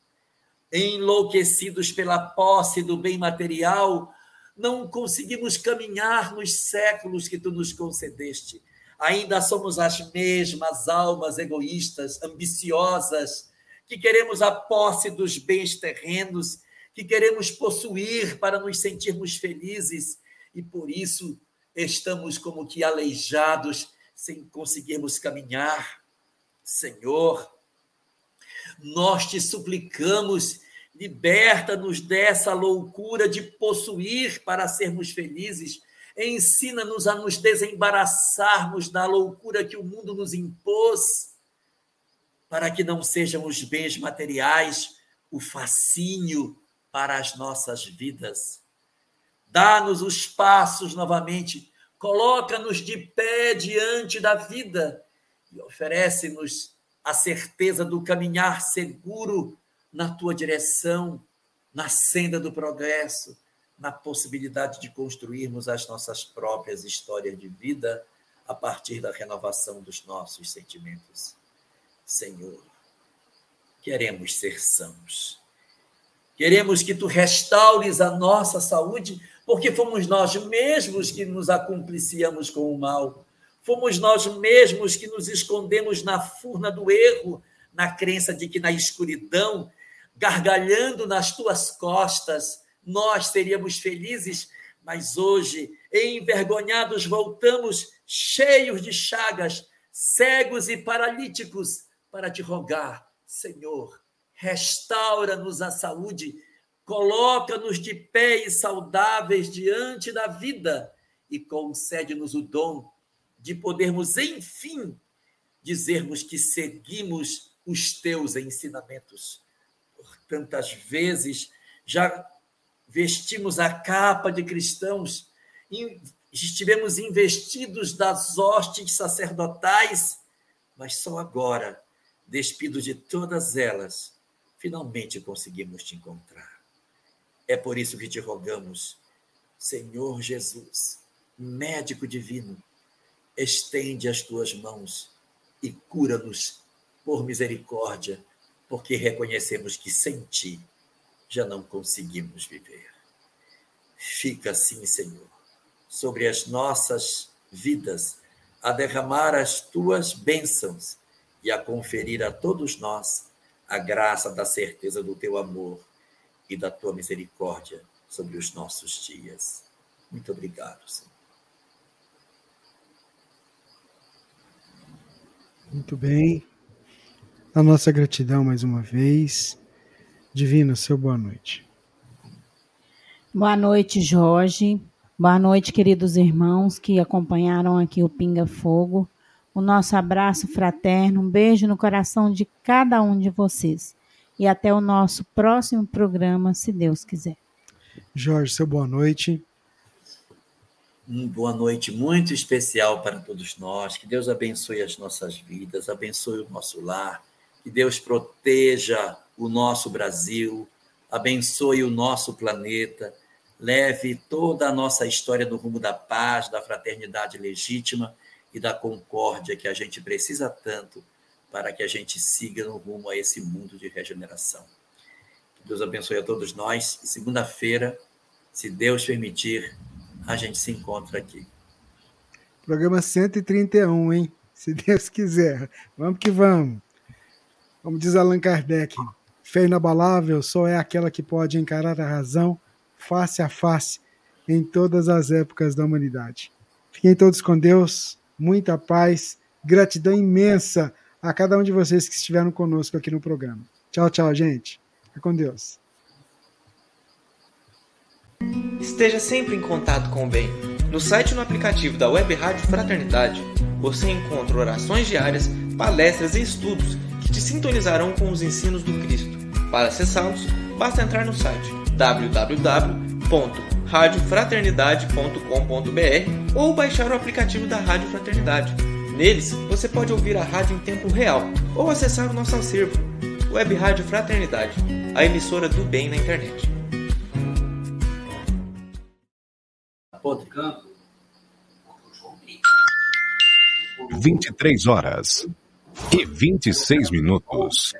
Enlouquecidos pela posse do bem material, não conseguimos caminhar nos séculos que tu nos concedeste ainda somos as mesmas almas egoístas, ambiciosas, que queremos a posse dos bens terrenos, que queremos possuir para nos sentirmos felizes e por isso estamos como que aleijados, sem conseguirmos caminhar. Senhor, nós te suplicamos, liberta-nos dessa loucura de possuir para sermos felizes Ensina-nos a nos desembaraçarmos da loucura que o mundo nos impôs, para que não sejam os bens materiais o fascínio para as nossas vidas. Dá-nos os passos novamente, coloca-nos de pé diante da vida e oferece-nos a certeza do caminhar seguro na tua direção, na senda do progresso na possibilidade de construirmos as nossas próprias histórias de vida a partir da renovação dos nossos sentimentos. Senhor, queremos ser sãos. Queremos que tu restaures a nossa saúde, porque fomos nós mesmos que nos acumpliciamos com o mal. Fomos nós mesmos que nos escondemos na furna do erro, na crença de que na escuridão gargalhando nas tuas costas, nós seríamos felizes, mas hoje, envergonhados, voltamos cheios de chagas, cegos e paralíticos, para te rogar, Senhor, restaura-nos a saúde, coloca-nos de pé e saudáveis diante da vida e concede-nos o dom de podermos, enfim, dizermos que seguimos os teus ensinamentos. Por tantas vezes já vestimos a capa de cristãos, estivemos investidos das hostes sacerdotais, mas só agora, despidos de todas elas, finalmente conseguimos te encontrar. É por isso que te rogamos, Senhor Jesus, médico divino, estende as tuas mãos e cura-nos por misericórdia, porque reconhecemos que sem ti já não conseguimos viver. Fica assim, Senhor, sobre as nossas vidas, a derramar as tuas bênçãos e a conferir a todos nós a graça da certeza do teu amor e da tua misericórdia sobre os nossos dias. Muito obrigado, Senhor. Muito bem. A nossa gratidão mais uma vez. Divina, seu boa noite. Boa noite, Jorge. Boa noite, queridos irmãos que acompanharam aqui o Pinga Fogo. O nosso abraço fraterno, um beijo no coração de cada um de vocês. E até o nosso próximo programa, se Deus quiser. Jorge, seu boa noite. Um boa noite muito especial para todos nós. Que Deus abençoe as nossas vidas, abençoe o nosso lar, que Deus proteja o nosso Brasil, abençoe o nosso planeta, leve toda a nossa história no rumo da paz, da fraternidade legítima e da concórdia que a gente precisa tanto para que a gente siga no rumo a esse mundo de regeneração. Que Deus abençoe a todos nós. Segunda-feira, se Deus permitir, a gente se encontra aqui. Programa 131, hein? Se Deus quiser. Vamos que vamos. Como diz Allan Kardec, fé inabalável só é aquela que pode encarar a razão face a face em todas as épocas da humanidade. Fiquem todos com Deus, muita paz, gratidão imensa a cada um de vocês que estiveram conosco aqui no programa. Tchau, tchau, gente. Fique com Deus. Esteja sempre em contato com o bem. No site e no aplicativo da Web Rádio Fraternidade, você encontra orações diárias, palestras e estudos que te sintonizarão com os ensinos do Cristo. Para acessá-los, basta entrar no site www.radiofraternidade.com.br ou baixar o aplicativo da Rádio Fraternidade. Neles, você pode ouvir a rádio em tempo real ou acessar o nosso acervo. Web Rádio Fraternidade, a emissora do bem na internet. Podre. Canto. 23 horas e 26 minutos.